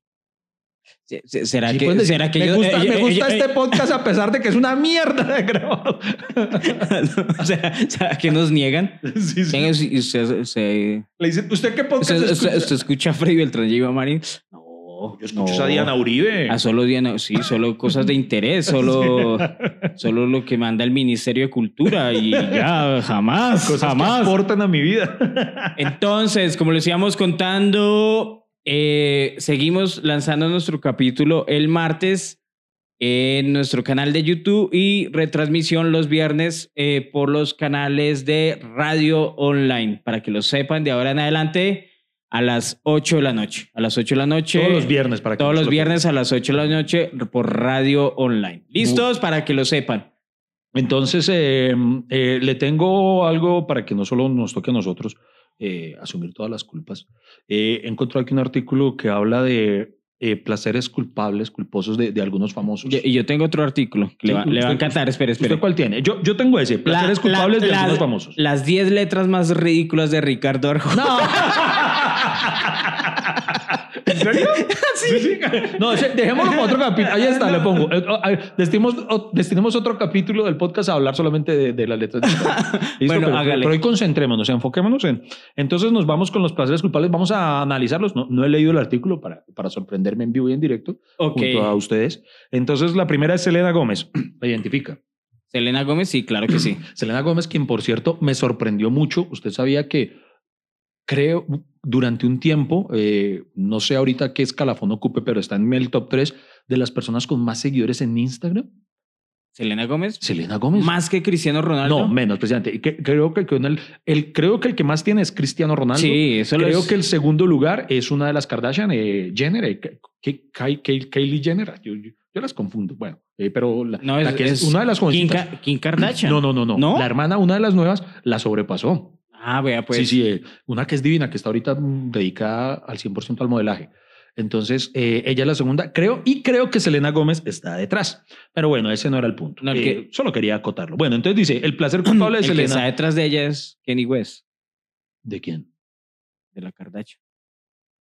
Se- se- ¿Será Sí, que, decir, será que me yo- gusta, eh, me eh, gusta eh, este podcast a pesar de que es una mierda de grabado. o sea, ¿será que nos niegan? Sí, sí. Usted, usted, Le dicen, ¿usted qué podcast usted, escucha? usted escucha a Freddy Beltrán y Iván Marín? No, Yo escucho no. a Diana Uribe. Ah, solo Diana, sí, solo cosas de interés, solo, solo lo que manda el Ministerio de Cultura y ya, jamás, Cosas que jamás. aportan a mi vida. Entonces, como les íbamos contando, eh, seguimos lanzando nuestro capítulo el martes en nuestro canal de YouTube y retransmisión los viernes eh, por los canales de radio online, para que lo sepan de ahora en adelante a las 8 de la noche. A las 8 de la noche. Todos los viernes para que Todos los lo- viernes a las 8 de la noche por radio online. ¿Listos? Para que lo sepan. Entonces, eh, eh, le tengo algo para que no solo nos toque a nosotros eh, asumir todas las culpas. Eh, he encontrado aquí un artículo que habla de eh, placeres culpables, culposos de, de algunos famosos. Y yo tengo otro artículo que le, va, Sí, le va a usted- encantar. Espere, espere. ¿Usted cuál tiene? Yo, yo tengo ese, placeres La- culpables la- de la- algunos famosos. Las 10 letras más ridículas de Ricardo Arjona. No. ¿En serio? Sí. No, ese- dejémoslo para otro capítulo. Ahí está, le pongo. Eh, eh, Destinemos, destinemos otro capítulo del podcast a hablar solamente de, de las letras. ¿Listo? Bueno, pero, hágale. pero hoy concentrémonos, enfoquémonos en. Entonces nos vamos con los placeres culpables. Vamos a analizarlos. No, no he leído el artículo para, para sorprenderme en vivo y en directo Ok. junto a ustedes. Entonces la primera es Selena Gómez. La identifica. Selena Gómez, sí, claro que sí. Selena Gómez, quien por cierto me sorprendió mucho. Usted sabía que creo durante un tiempo, eh, no sé ahorita qué escalafón ocupe, pero está en el top 3 de las personas con más seguidores en Instagram. Selena Gómez. Selena Gómez. Más que Cristiano Ronaldo. No, menos, presidente. Y que- creo que el, el- creo que el que más tiene es Cristiano Ronaldo. Sí, eso Creo es- que el segundo lugar es una de las Kardashian, eh, Jenner, eh, Kylie Jenner. Yo, yo- yo las confundo. Bueno, eh, pero la, No, la es, que es, es una de las Kim, jovencitas. Ka- Kim Kardashian. No, no, no, no, ¿No? La hermana, una de las nuevas, la sobrepasó. Ah, vea, pues. sí, sí, eh, una que es divina, que está ahorita mm, dedicada al 100% al modelaje. Entonces, eh, ella es la segunda, creo, y creo que Selena Gómez está detrás. Pero bueno, ese no era el punto. No, el Eh, que- Solo quería acotarlo. Bueno, entonces dice, el placer culpable de El que está Selena. detrás de ella es Kenny West, ¿De quién? de la Kardashian.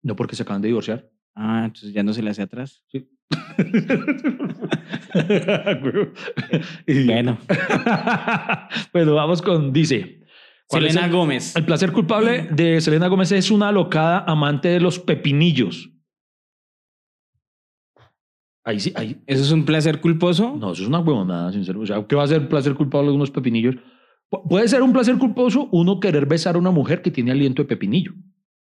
No porque se acaban de divorciar. Ah, entonces ya no se le hace atrás. Sí. Bueno. bueno, vamos con, dice. ¿Cuál es Selena el- Gómez. El placer culpable de Selena Gómez es una alocada amante de los pepinillos. Ahí sí, ahí. ¿Eso es un placer culposo? No, eso es una huevonada, sincero. O sea, ¿qué va a ser placer culpable de unos pepinillos? Pu- Puede ser un placer culposo uno querer besar a una mujer que tiene aliento de pepinillo.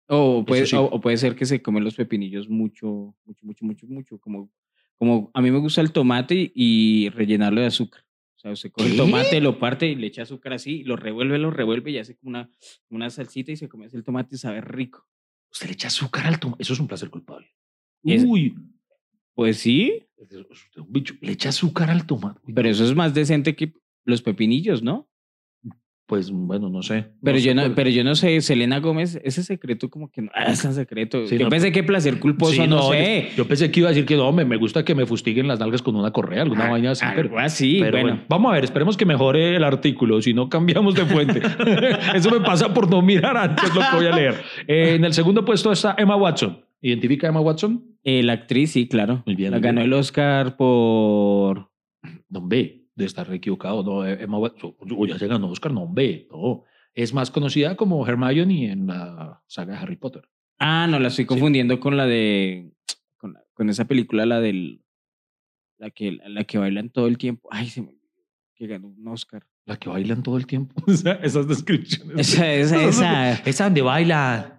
O puede, sí. o, o puede ser que se comen los pepinillos mucho, mucho, mucho, mucho, mucho. Como, como a mí me gusta el tomate y rellenarlo de azúcar. O sea, usted coge el ¿Qué? tomate, lo parte y le echa azúcar así, lo revuelve, lo revuelve y hace como una, una salsita y se come el tomate y sabe rico. Usted le echa azúcar al tomate. Eso es un placer culpable. Es- Uy, Pues sí, es un bicho. Le echa azúcar al tomate. Pero eso es más decente que los pepinillos, ¿no? Pues bueno, no sé. Pero, No yo no, pero yo no sé, Selena Gómez, ese secreto como que no ah, es tan secreto. Sí, yo no, pensé que placer culposo, Sí, no, sé. Yo, pensé que iba a decir que no, me, me gusta que me fustiguen las nalgas con una correa, alguna Ah, vaina así. Pero, Algo así, pero bueno. bueno, vamos a ver, esperemos que mejore el artículo, si no cambiamos de fuente. Eso me pasa por no mirar antes lo que voy a leer. Eh, en el segundo puesto está Emma Watson. ¿Identifica a Emma Watson? Eh, la actriz, sí, claro. Muy bien, La ganó bien. el Oscar por... Ve, de estar equivocado. No, Emma Watson, o ya se ganó Oscar, no, ve, no. Es más conocida como Hermione en la saga de Harry Potter. Ah, no, la estoy confundiendo con la de... Con, la- con esa película, la del... La que, la que bailan todo el tiempo. Ay, se me que ganó un Oscar. La que bailan todo el tiempo. O sea, Esas descripciones. Esa, esa, esa. Esa donde baila.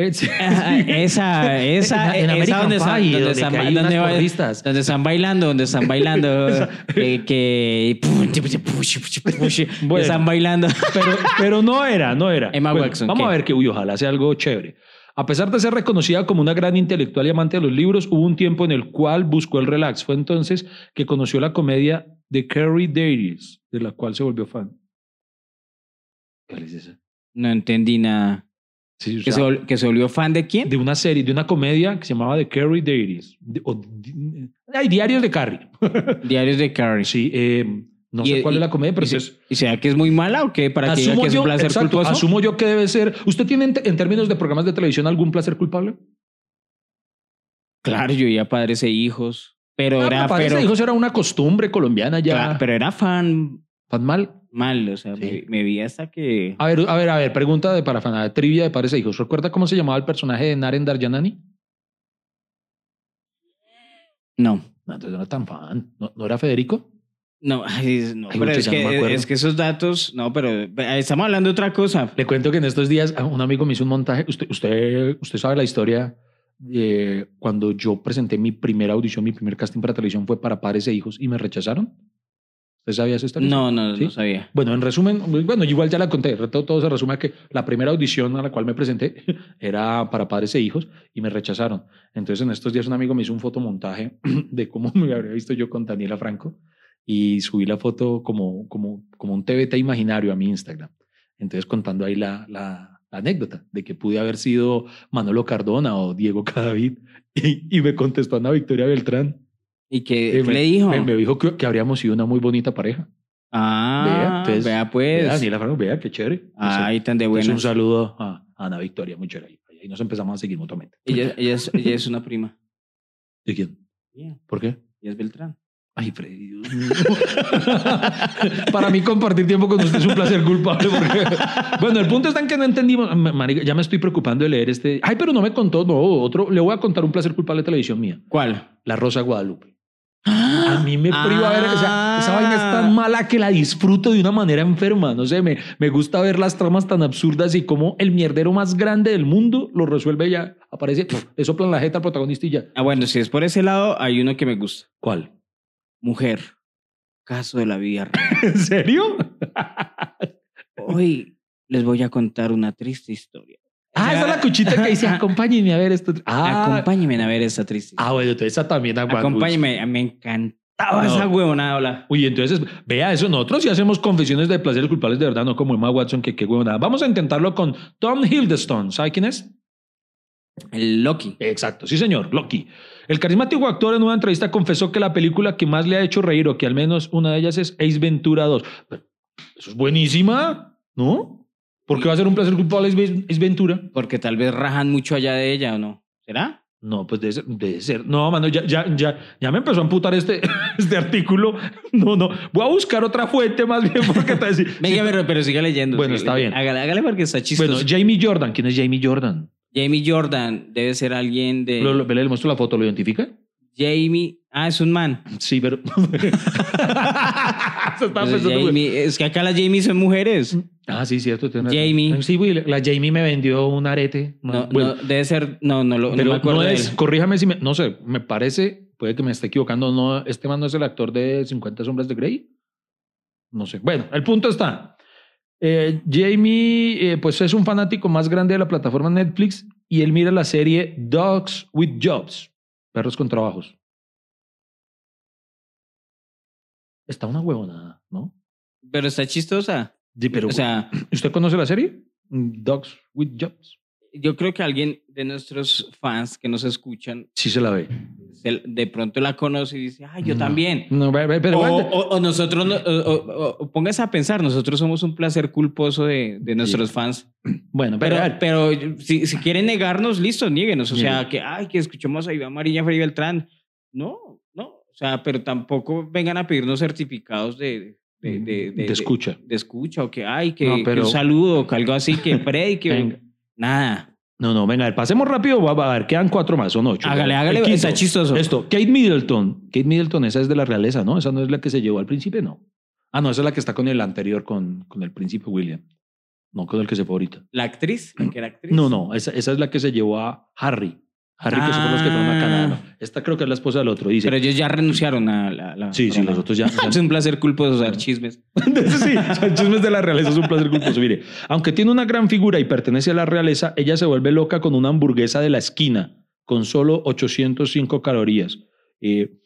Eh, esa, esa, en, en esa donde están- Pie, donde donde, están donde porristas. Donde están bailando, donde están bailando, eh, que Bueno. están bailando. pero, pero no era, no era. Emma Watson, Vamos ¿qué? a ver que, uy, ojalá sea algo chévere. A pesar de ser reconocida como una gran intelectual y amante de los libros, hubo un tiempo en el cual buscó el relax. Fue entonces que conoció la comedia de Carrie Darius, de la cual se volvió fan. ¿Cuál es esa? No entendí nada. Sí, ¿Que, sea, se, que se volvió fan de quién? de una serie, de una comedia que se llamaba The Carrie Darius. De- o di- hay diarios de Carrie. Diarios de Carrie. sí, eh, no sé cuál y- es la comedia, pero ¿Y, es... ¿Y será que es muy mala o qué? Para que diga que es un placer exacto, culposo. asumo yo que debe ser. ¿Usted tiene en, en términos de programas de televisión algún placer culpable? Claro, yo ya padres e hijos. Pero Ah, era, parece, pero, hijos, era una costumbre colombiana ya. claro, pero era fan ¿Tan mal? Mal. O sea, Sí. me, me vi hasta que. A ver, a ver, a ver, pregunta de parafanada, trivia de padres e hijos. ¿Recuerda cómo se llamaba el personaje de Naren Daryanani? No. No, entonces no era tan fan. ¿No, no era Federico? No, no, Ay, pero es no que, acuerdo. es que esos datos, no, pero eh, estamos hablando de otra cosa. Le cuento que en estos días ah, un amigo me hizo un montaje. Usted, usted, usted sabe la historia de cuando yo presenté mi primera audición, mi primer casting para televisión fue para padres e hijos y me rechazaron. ¿Usted sabía esa historia? No, no, ¿Sí? no sabía. Bueno, en resumen, bueno, igual ya la conté, todo, todo se resume a que la primera audición a la cual me presenté era para padres e hijos y me rechazaron. Entonces en estos días un amigo me hizo un fotomontaje de cómo me habría visto yo con Daniela Franco y subí la foto como, como, como un TBT imaginario a mi Instagram. Entonces contando ahí la, la, anécdota de que pude haber sido Manolo Cardona o Diego Cadavid y, y me contestó Ana Victoria Beltrán. ¿Y qué, Eh, qué me, le dijo? Me, me dijo que, que habríamos sido una muy bonita pareja. ah, entonces, vea pues. Vea, Daniela Franco, vea, qué chévere. Ay, tan de buenas. un saludo a Ana Victoria, muy chévere. Y ahí nos empezamos a seguir mutuamente. Ella, ella, es, ella es una prima. ¿De quién? ¿Por qué? Ella es Beltrán. Ay, Freddy, Dios mío. Para mí compartir tiempo con usted es un placer culpable. porque- Bueno, el punto está en que no entendimos. Ma- marica, ya me estoy preocupando de leer este. Ay, pero no me contó. No, otro. Le voy a contar un placer culpable de televisión mía. ¿Cuál? La Rosa Guadalupe. A mí me priva ver. O sea, esa vaina es tan mala que la disfruto de una manera enferma. No sé, me, me gusta ver las tramas tan absurdas y cómo el mierdero más grande del mundo lo resuelve ya. Aparece, pf, le soplan la jeta al protagonista y ya. Ah, bueno, si es por ese lado, hay uno que me gusta. ¿Cuál? Mujer. Caso de la vida. ¿En serio? Hoy les voy a contar una triste historia. Ah, esa es la cuchita que dice, acompáñenme a ver esto. Ah, Acompáñenme a ver esa triste ah, bueno, entonces esa también aguanta. Acompáñenme. Me encantaba No. esa huevonada. hola. Uy, entonces, vea eso, nosotros sí hacemos confesiones de placeres culpables de verdad, no como Emma Watson, que qué huevonada. Vamos a intentarlo con Tom Hiddleston. ¿Sabe quién es? El Loki. Exacto, sí señor, Loki. El carismático actor en una entrevista confesó que la película que más le ha hecho reír, o que al menos una de ellas es Ace Ventura 2. Pero, eso es buenísima, ¿no? ¿Por qué va a ser un placer culpable Ace Ace Ventura? Porque tal vez rajan mucho allá de ella o no. ¿Será? No, pues debe ser. debe ser. No, mano, ya, ya, ya, ya me empezó a amputar este, este artículo. No, no. Voy a buscar otra fuente más bien porque te decir. Venga, pero, pero siga leyendo. Bueno, siga está leyendo. bien. Hágale, hágale porque está chistoso. Bueno, Jamie Jordan. ¿Quién es Jamie Jordan? Jamie Jordan debe ser alguien de. Lo, lo- le muestro la foto, ¿lo identifica? Jamie. Ah, es un man. Sí, pero. Se pensando- Jamie- es que acá las Jamie son mujeres. Ah, sí, cierto. tiene. Jamie. Sí, güey, la Jamie me vendió un arete. No, Bueno, no, debe ser. No, no, lo, no pero me acuerdo no es, corríjame si me, no sé, me parece, puede que me esté equivocando, no, este man no es el actor de 50 sombras de Grey. No sé. Bueno, el punto está. Eh, Jamie, eh, pues es un fanático más grande de la plataforma Netflix y él mira la serie Dogs with Jobs, perros con trabajos. Está una huevonada, ¿no? Pero está chistosa. Sí, pero o sea, ¿usted conoce la serie? Dogs with Jobs. yo creo que alguien de nuestros fans que nos escuchan Sí se la ve. se- de pronto la conoce y dice, ay, yo No. también. No, ve- pero o, o- o nosotros, no- o, póngase a pensar, nosotros somos un placer culposo de, de nuestros fans. bueno, pero, Pero, pero si, si quieren negarnos, listo, nieguenos. O sea, Nieguen. que, ay, que escuchemos a Iván Marilla Freddy Beltrán. No, no. O sea, pero tampoco vengan a pedirnos certificados de, de, de, de escucha. de escucha o que, ay, que, No, que pero- un saludo que algo así, que que... Venga. Nada. No, no, venga, a ver, pasemos rápido. Va, a ver, quedan cuatro más, son ocho. Hágale, hágale, está chistoso. Esto, Kate Middleton. Kate Middleton, esa es de la realeza, ¿no? Esa no es la que se llevó al príncipe, no. Ah, no, esa es la que está con el anterior, con, con el príncipe William. No con el que se fue ahorita. La actriz, la que era actriz. No, no, esa, esa es la que se llevó a Harry. Harry, que son los que fueron a Canadá. no. Esta creo que es la esposa del otro, dice. Pero ellos ya renunciaron a la... la sí, sí, los otros ya. Es un placer culposo dar chismes. sí, son chismes de la realeza es un placer culposo. Mire, aunque tiene una gran figura y pertenece a la realeza, ella se vuelve loca con una hamburguesa de la esquina con solo 805 calorías. Eh,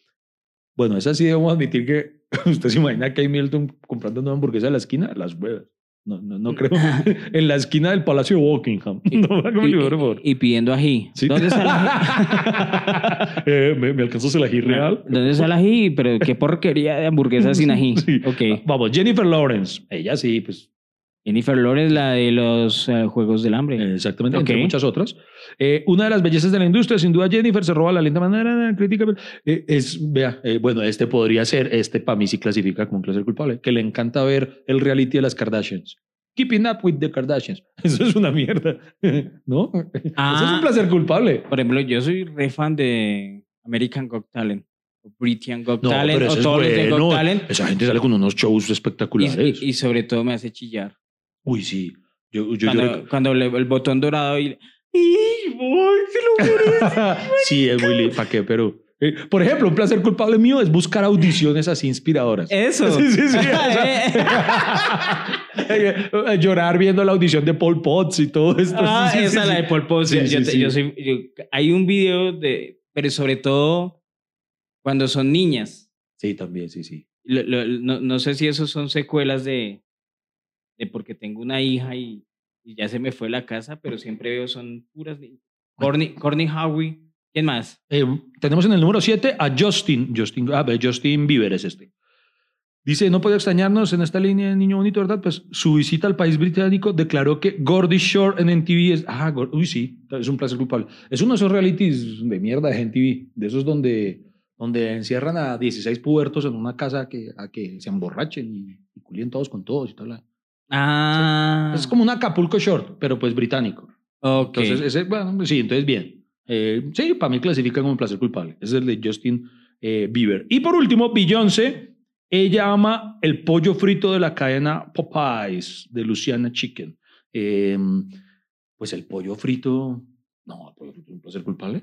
bueno, esa sí debemos admitir que usted se imagina que hay Milton comprando una hamburguesa de la esquina, las huevas. No, no, no creo. en la esquina del Palacio de Buckingham. No, y, por favor. y- y pidiendo ají. Sí. ¿Dónde está el ají? Eh, ¿me, ¿Me alcanzas el ají real? ¿Dónde está el ají? Pero qué porquería de hamburguesa sin ají. Sí. Ok. Vamos, Jennifer Lawrence. Ella sí, pues Jennifer Lawrence, la de los eh, Juegos del Hambre. Exactamente, Ok. entre muchas otras. Eh, una de las bellezas de la industria, sin duda, Jennifer se roba la linda manera crítica. eh, es, vea, eh, bueno, este podría ser, este para mí sí clasifica como un placer culpable, que le encanta ver el reality de las Kardashians. Keeping up with the Kardashians. Eso es una mierda, ¿no? Eso es Ah. un placer culpable. Por ejemplo, yo soy re fan de American Got Talent, o British Got No, Talent, pero o todos los de Got bueno. Talent. Esa gente sale con unos shows espectaculares. Y, y sobre todo me hace chillar. Uy, sí. Yo, yo, Cuando, yo- cuando le- el botón dorado y... ¡Y voy! ¡Se lo merece! sí, es muy lindo. ¿Para qué? Pero, eh, por ejemplo, un placer culpable mío es buscar audiciones así inspiradoras. Eso. Sí, sí, sí. eh, llorar viendo la audición de Paul Potts y todo esto. Ah, Sí, esa sí, la sí. de Pol Pot. Sí, yo, sí, te- sí. yo soy- yo- hay un video de... Pero sobre todo cuando son niñas. Sí, también, sí, sí. Lo- lo- no, no sé si esos son secuelas de, de porque tengo una hija y y ya se me fue la casa, pero siempre veo son puras. Corny, Corny Howie. ¿Quién más? Eh, tenemos en el número 7 a Justin. Justin, ah, Justin Bieber es este. Dice, no puede extrañarnos en esta línea de Niño Bonito, ¿verdad? Pues su visita al país británico declaró que Gordy Shore en NTV es... Ah, Gor- uy, sí, es un placer culpable. Es uno de esos realities de mierda de NTV, de esos donde, donde encierran a 16 pubertos en una casa que, a que se emborrachen y, y culien todos con todos y tal. Ah. Es como un Acapulco Short, pero pues británico. Ok. Entonces, ese, bueno, sí, entonces bien. Eh, sí, para mí clasifican como placer culpable. Ese es el de Justin eh, Bieber. Y por último, Beyoncé. Ella ama el pollo frito de la cadena Popeyes de Luciana Chicken. Eh, pues el pollo frito. No, el pollo frito es un placer culpable.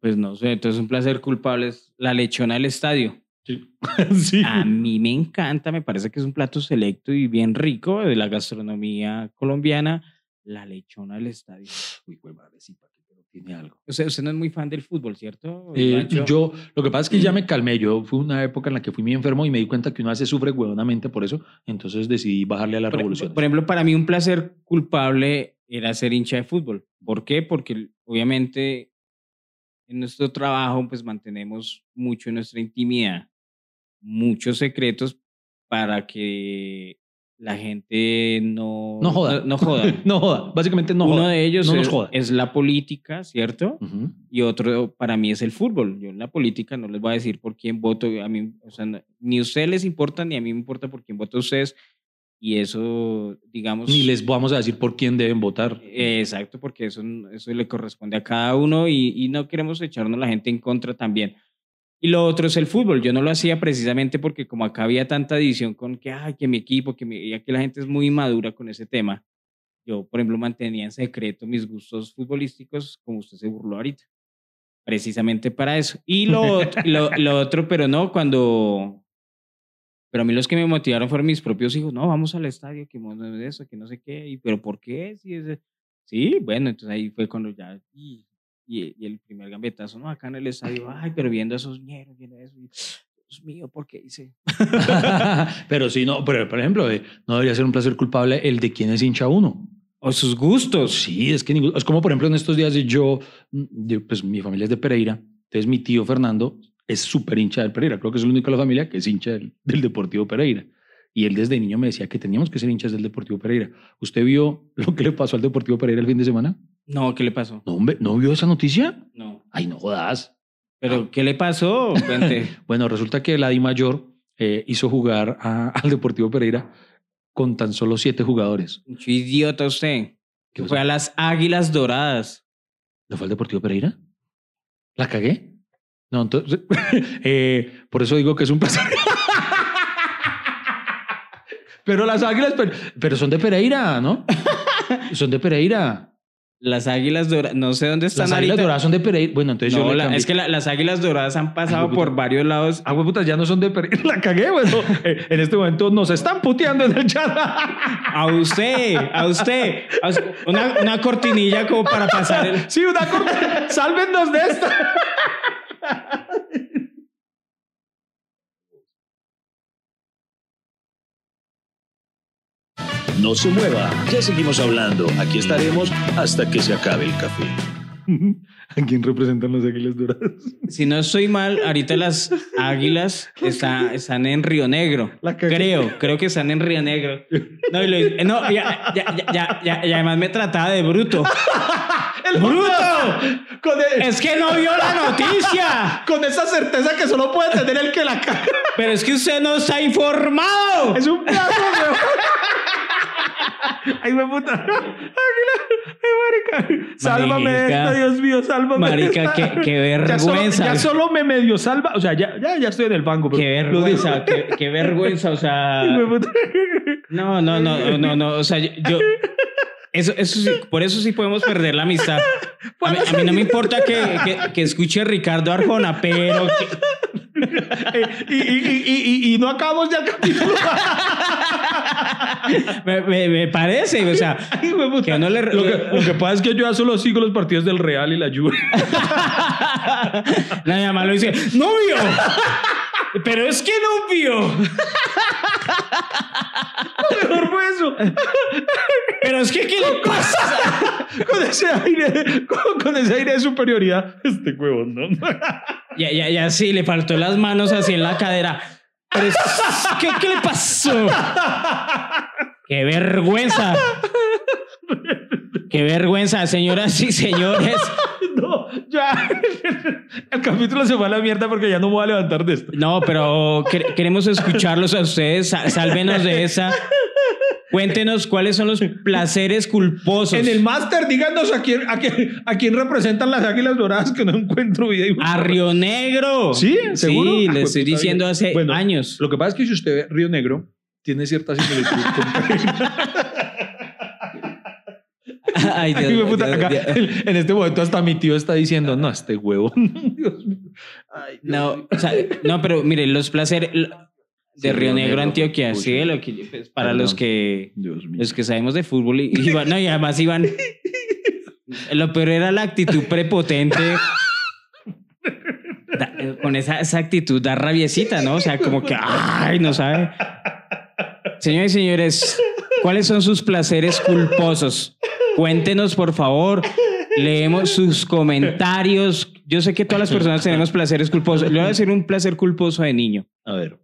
Pues no sé, entonces un placer culpable es la lechona del estadio. Sí. sí. A mí me encanta, me parece que es un plato selecto y bien rico de la gastronomía colombiana, la lechona del estadio. Uy, güey, madrecita, que pero tiene algo. O sea, usted no es muy fan del fútbol, ¿cierto? Eh, yo, lo que pasa es que ya me calmé. Yo fue una época en la que fui muy enfermo y me di cuenta que uno hace sufre huevonamente por eso. Entonces decidí bajarle a la por, revolución. por ejemplo, para mí un placer culpable era ser hincha de fútbol. ¿Por qué? Porque obviamente en nuestro trabajo pues mantenemos mucho nuestra intimidad, muchos secretos para que la gente no, No joda. No, no joda. no joda, básicamente no Uno joda. de ellos No es, joda. es la política, ¿cierto? Y otro para mí es el fútbol. Yo en la política no les voy a decir por quién voto. A mí, o sea, ni a ustedes les importa, ni a mí me importa por quién voto ustedes. Y eso, digamos... Ni les vamos a decir por quién deben votar. Eh, Exacto, porque eso, eso le corresponde a cada uno y, y no queremos echarnos la gente en contra también. Y lo otro es el fútbol. Yo no lo hacía precisamente porque como acá había tanta división con que, ay, que mi equipo, que mi, y aquí la gente es muy madura con ese tema. Yo, por ejemplo, mantenía en secreto mis gustos futbolísticos, como usted se burló ahorita. Precisamente para eso. Y lo, lo, lo otro, pero no, cuando... Pero a mí los que me motivaron fueron mis propios hijos. No, vamos al estadio, que no es eso, que no sé qué. Y, ¿Pero por qué? Si es- Sí, bueno, entonces ahí fue cuando ya... Y, y, y el primer gambetazo, no, acá en el estadio, ay, pero viendo a esos ñeros, viendo eso, y, Dios mío, ¿por qué hice? pero sí, no, pero por ejemplo, eh, no debería ser un placer culpable el de quién es hincha uno. O sus gustos. Sí, es que ningún- es como por ejemplo en estos días yo, mm, yo, pues mi familia es de Pereira, entonces mi tío Fernando es súper hincha del Pereira, creo que es el único de la familia que es hincha del, del Deportivo Pereira. Y él desde niño me decía que teníamos que ser hinchas del Deportivo Pereira. ¿Usted vio lo que le pasó al Deportivo Pereira el fin de semana? No, ¿qué le pasó? No, hombre, ¿no vio esa noticia? No. Ay, no jodas. ¿Pero qué le pasó? Bueno, resulta que la Di Mayor eh, hizo jugar a- al Deportivo Pereira con tan solo siete jugadores. Mucho idiota usted. ¿Qué Fue a las Águilas Doradas. ¿No fue al Deportivo Pereira? ¿La cagué? No, entonces, eh, por eso digo que es un placer. pero las águilas, pero, pero son de Pereira, ¿no? son de Pereira. Las Águilas Doradas, no sé dónde están Las águilas ahorita. doradas son de Pereira. Bueno, entonces yo No, le la- es que la- las Águilas Doradas han pasado Ay, por varios lados. Ah, putas, ya no son de Pereira. La cagué, bueno. eh, en este momento nos están puteando en el chat. A usted, a usted. A usted. Una, una cortinilla como para pasar el... sí, una corta. Sálvennos de esta. No se mueva, ya seguimos hablando. Aquí estaremos hasta que se acabe el café. ¿A quién representan las águilas doradas? Si no estoy mal, ahorita las Águilas está- están en Río Negro. Creo, creo que están en Río Negro. No, y, lo- eh, no, ya, ya, ya, ya, y además me trataba de bruto. ¡El ¡Bruto! Con, el- Es que no vio la noticia. con esa certeza que solo puede tener el que la caga. Pero es que usted no está informado. Es un plato, weón. Ay, me puta. Ay, marica. Sálvame de Marica. esta, Dios mío, sálvame de Marica, esta. qué, qué Ya solo, vergüenza. ya solo me medio salva. O sea, ya, ya, ya estoy en el banco. Pero Qué vergüenza, qué, qué vergüenza, o sea. No, no, no, no, no, o sea, yo- eso, eso sí, por eso sí podemos perder la amistad. A mí, a mí no me importa que, que, que escuche Ricardo Arjona, pero que- Eh, y, y, y, no acabamos ya el capítulo. me, me- me parece, o sea, Ay, que le- lo, que, lo que pasa es que yo ya solo sigo los partidos del Real y la Juve. la mamá lo dice, novio, pero es que novio. Mejor fue eso. Pero es que, ¿qué le pasa? Con ese aire, con, con ese aire de superioridad. Este huevón, ¿no? Ya, ya, ya, sí, le faltó las manos así en la cadera. Pero es- ¿qué, ¿Qué le pasó? ¡Qué vergüenza! ¡Qué vergüenza, señoras y señores! No, ya. El capítulo se fue a la mierda porque ya no me voy a levantar de esto. No, pero que- queremos escucharlos a ustedes. Sálvenos de esa. Cuéntenos cuáles son los placeres culposos. En el máster, díganos a quién, a, quién, a quién representan las águilas doradas que no encuentro video. A Río Negro. ¿Sí? ¿Seguro? Sí, Ah, le pues, estoy diciendo bien. hace Bueno, años. Lo que pasa es que si usted ve Río Negro, tiene cierta similitud con... Ay, Ay, Dios, me puta, Dios, acá, Dios. en este momento hasta mi tío está diciendo, no, este huevo. Dios mío. Ay, Dios No, mío. o sea, no, pero mire, los placeres de Sí, Río Negro, Negro, Antioquia, uy, sí, sí. lo que, pues, para Perdón. los que los que sabemos de fútbol y, no, y además iban lo peor era la actitud prepotente Da- con esa, esa actitud da rabiecita, ¿no? O sea, como que ay, no sabe. Señores y señores, ¿cuáles son sus placeres culposos? Cuéntenos, por favor. Leemos sus comentarios. Yo sé que todas las personas tenemos placeres culposos. Le voy a decir un placer culposo de niño. A ver.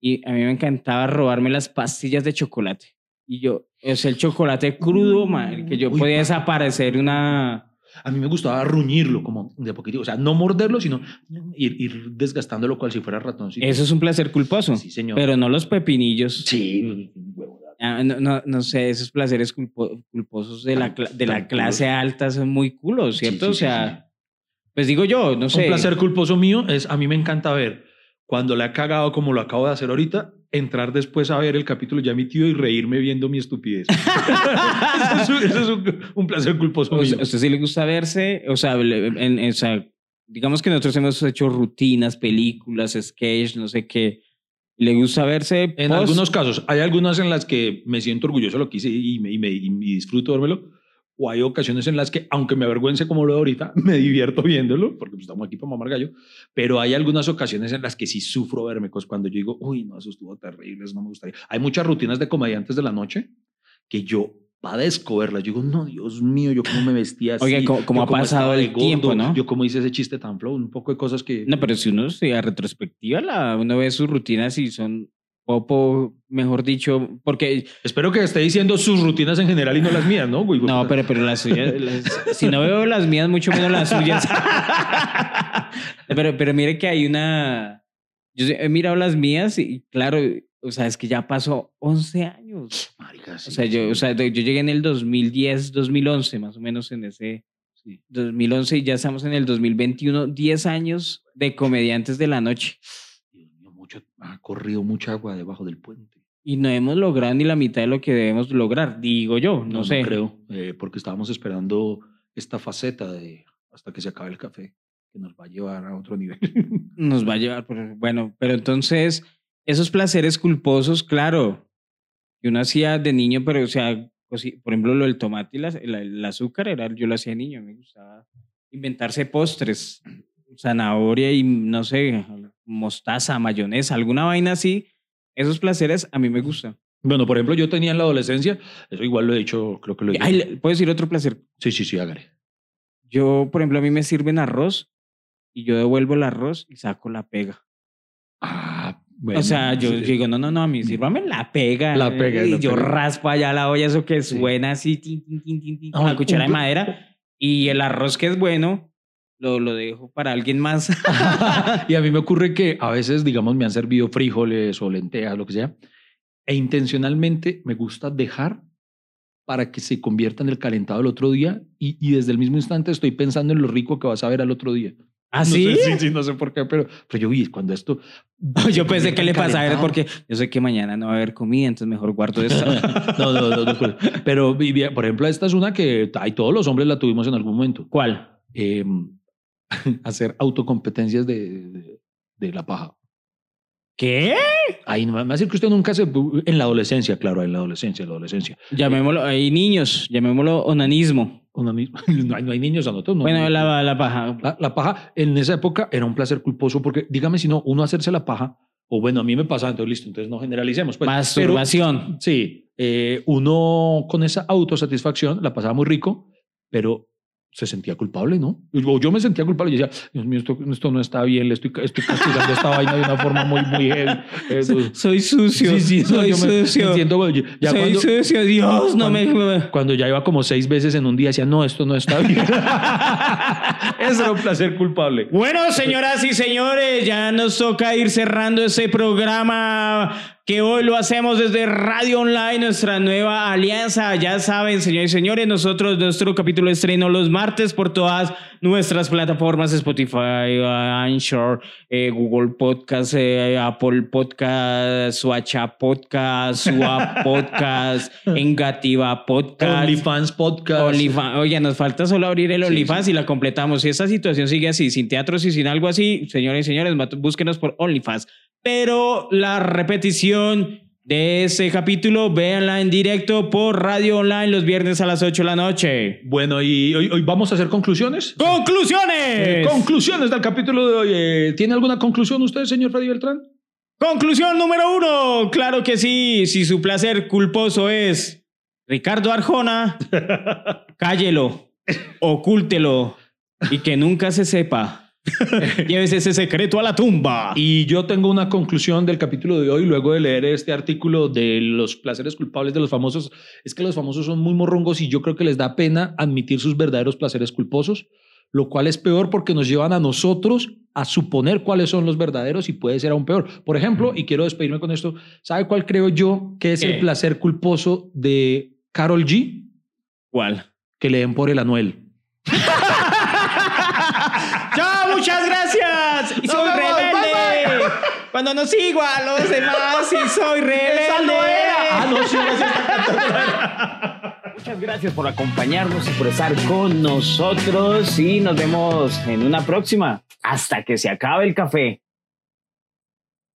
Y a mí me encantaba robarme las pastillas de chocolate. Y yo, es el chocolate crudo, man, que yo Uy, podía pa- desaparecer una... A mí me gustaba ruñirlo como de poquitito. O sea, no morderlo, sino ir, ir desgastándolo cual si fuera ratoncito. Eso es un placer culposo. Sí, señor. Pero no los pepinillos. Sí, huevo. Ah, no, no, no sé, esos placeres culpo- culposos de la, de la clase alta son muy culos, Sí, ¿cierto? sí, o sí, sea, pues digo yo, no sé. Un placer culposo mío es, a mí me encanta ver, cuando le ha cagado como lo acabo de hacer ahorita, entrar después a ver el capítulo ya emitido y reírme viendo mi estupidez. eso es, un, eso es un- un placer culposo O mío. ¿A usted sí le gusta verse? O sea, le- en- en- o sea, digamos que nosotros hemos hecho rutinas, películas, sketch, no sé qué. ¿Le gusta verse? En post? algunos casos, hay algunas en las que me siento orgulloso de lo que hice y, me, y, me- y disfruto vérmelo. O hay ocasiones en las que, aunque me avergüence como lo de ahorita, me divierto viéndolo, porque pues, estamos aquí para mamar gallo. Pero hay algunas ocasiones en las que sí sufro verme, cosas cuando yo digo, uy, no, eso estuvo terrible, eso no me gustaría. Hay muchas rutinas de comediantes de la noche que yo padezco verlas. Yo digo, no, Dios mío, yo cómo me vestía así. Oiga, ¿cómo- ha pasado el tiempo, no? Yo cómo hice ese chiste tan flow, un poco de cosas que... No, pero si uno se a retrospectiva, la, uno ve sus rutinas y son popo, mejor dicho, porque Espero que esté diciendo sus rutinas en general y no las mías, ¿no? güey? no, pero, pero las suyas, las- si no veo las mías, mucho menos las suyas. pero, pero mire que hay una, yo he mirado las mías y claro, o sea, es que ya pasó 11 años. Marica, sí, O sea, yo, o sea, yo llegué en el 2010, 2011, más o menos en ese Sí. 2011 y ya estamos en el 2021, 10 años de comediantes de la noche. Dios mío, mucho, ha corrido mucha agua debajo del puente. Y no hemos logrado ni la mitad de lo que debemos lograr, digo yo, no, sé. creo, eh, porque estábamos esperando esta faceta de hasta que se acabe el café, que nos va a llevar a otro nivel. Nos va a llevar, por- bueno, pero entonces, esos placeres culposos, claro, que uno hacía de niño, pero o sea, cosi- por ejemplo, lo del tomate y la- la- el azúcar, era, yo lo hacía de niño, me gustaba inventarse postres, zanahoria y no sé, mostaza, mayonesa, alguna vaina así. Esos placeres a mí me gustan. bueno, por ejemplo, yo tenía en la adolescencia, eso igual lo he dicho, creo que lo he dicho. ¿Puedo decir otro placer? Sí, sí, sí, hágale. Yo, por ejemplo, a mí me sirven arroz y yo devuelvo el arroz y saco la pega. Ah, bueno. o sea, yo sí. digo, no, no, no, a mí sírvame la pega. La pega, Y la yo pega. raspo allá la olla, eso que suena así, tin, tin, tin, tin, con Ah, la cuchara de madera. Y el arroz que es bueno, lo, lo dejo para alguien más. y a mí me ocurre que a veces, digamos, me han servido frijoles o lentejas, lo que sea, e intencionalmente me gusta dejar para que se convierta en el calentado el otro día y, y desde el mismo instante estoy pensando en lo rico que vas a ver al otro día. ¿Ah, No sí? sé, sí, sí, no sé por qué, pero, pero yo vi cuando esto... Yo pensé que le calentado. porque yo sé que mañana no va a haber comida, entonces mejor guardo esto. no, no, no, no, pero- por ejemplo, esta es una que ay, todos los hombres la tuvimos en algún momento. ¿Cuál? Eh, hacer autocompetencias de, de, de la paja. ¿Qué? No me va a decir que usted nunca se... En la adolescencia, claro, en la adolescencia, en la adolescencia. Llamémoslo, hay niños, llamémoslo onanismo. No, hay, no hay niños a nosotros. No, bueno, no. la, la paja. La, la paja en esa época era un placer culposo porque, dígame si no, uno hacerse la paja O bueno, a mí me pasa, entonces listo, entonces no generalicemos. Pues, Masturbación. Pero, sí, eh, uno con esa autosatisfacción la pasaba muy rico, pero se sentía culpable, ¿no? O yo me sentía culpable y decía, Dios mío, esto, esto no está bien, le estoy, estoy castigando esta vaina de una forma muy, muy heavy. Soy, sucio. Sí, sí, soy yo me, sucio. Entiendo, ya soy cuando, sucio, Dios, no cuando, me... Cuando ya iba como seis veces en un día, decía, no, esto no está bien. Ese era un placer culpable. Bueno, señoras y señores, ya nos toca ir cerrando ese programa que hoy lo hacemos desde Radio Online, nuestra nueva alianza. Ya saben, señores y señores, nosotros nuestro capítulo de estreno los martes por todas nuestras plataformas Spotify, Anchor, eh, Google Podcast, eh, Apple Podcast, Suacha Podcast, Swap Podcast, Engativa Podcast, OnlyFans Podcast. OnlyFans. Oye, nos falta solo abrir el OnlyFans sí, sí. y la completamos. Si esta situación sigue así, sin teatros y sin algo así, señores y señores, búsquenos por OnlyFans pero la repetición de ese capítulo, véanla en directo por Radio Online los viernes a las 8 de la noche. Bueno, y hoy, hoy vamos a hacer conclusiones. ¡Conclusiones! Eh, conclusiones del capítulo de hoy. Eh, ¿Tiene alguna conclusión usted, señor Freddy Beltrán? Conclusión número uno. Claro que sí. Si su placer culposo es Ricardo Arjona, cállelo, ocúltelo y que nunca se sepa. Lleves ese secreto a la tumba. Y yo tengo una conclusión del capítulo de hoy, luego de leer este artículo de los placeres culpables de los famosos. Es que los famosos son muy morrongos y yo creo que les da pena admitir sus verdaderos placeres culposos, lo cual es peor porque nos llevan a nosotros a suponer cuáles son los verdaderos y puede ser aún peor. Por ejemplo, y quiero despedirme con esto, ¿sabe cuál creo yo que es ¿Qué? el placer culposo de Carol G? ¿Cuál? Que le den por el Anuel. ¡Chao! ¡Muchas gracias! Y soy rebelde. Cuando no sigo a los demás y soy rebelde. Ah, no, sí, Muchas gracias por acompañarnos y por estar con nosotros y nos vemos en una próxima. Hasta que se acabe el café.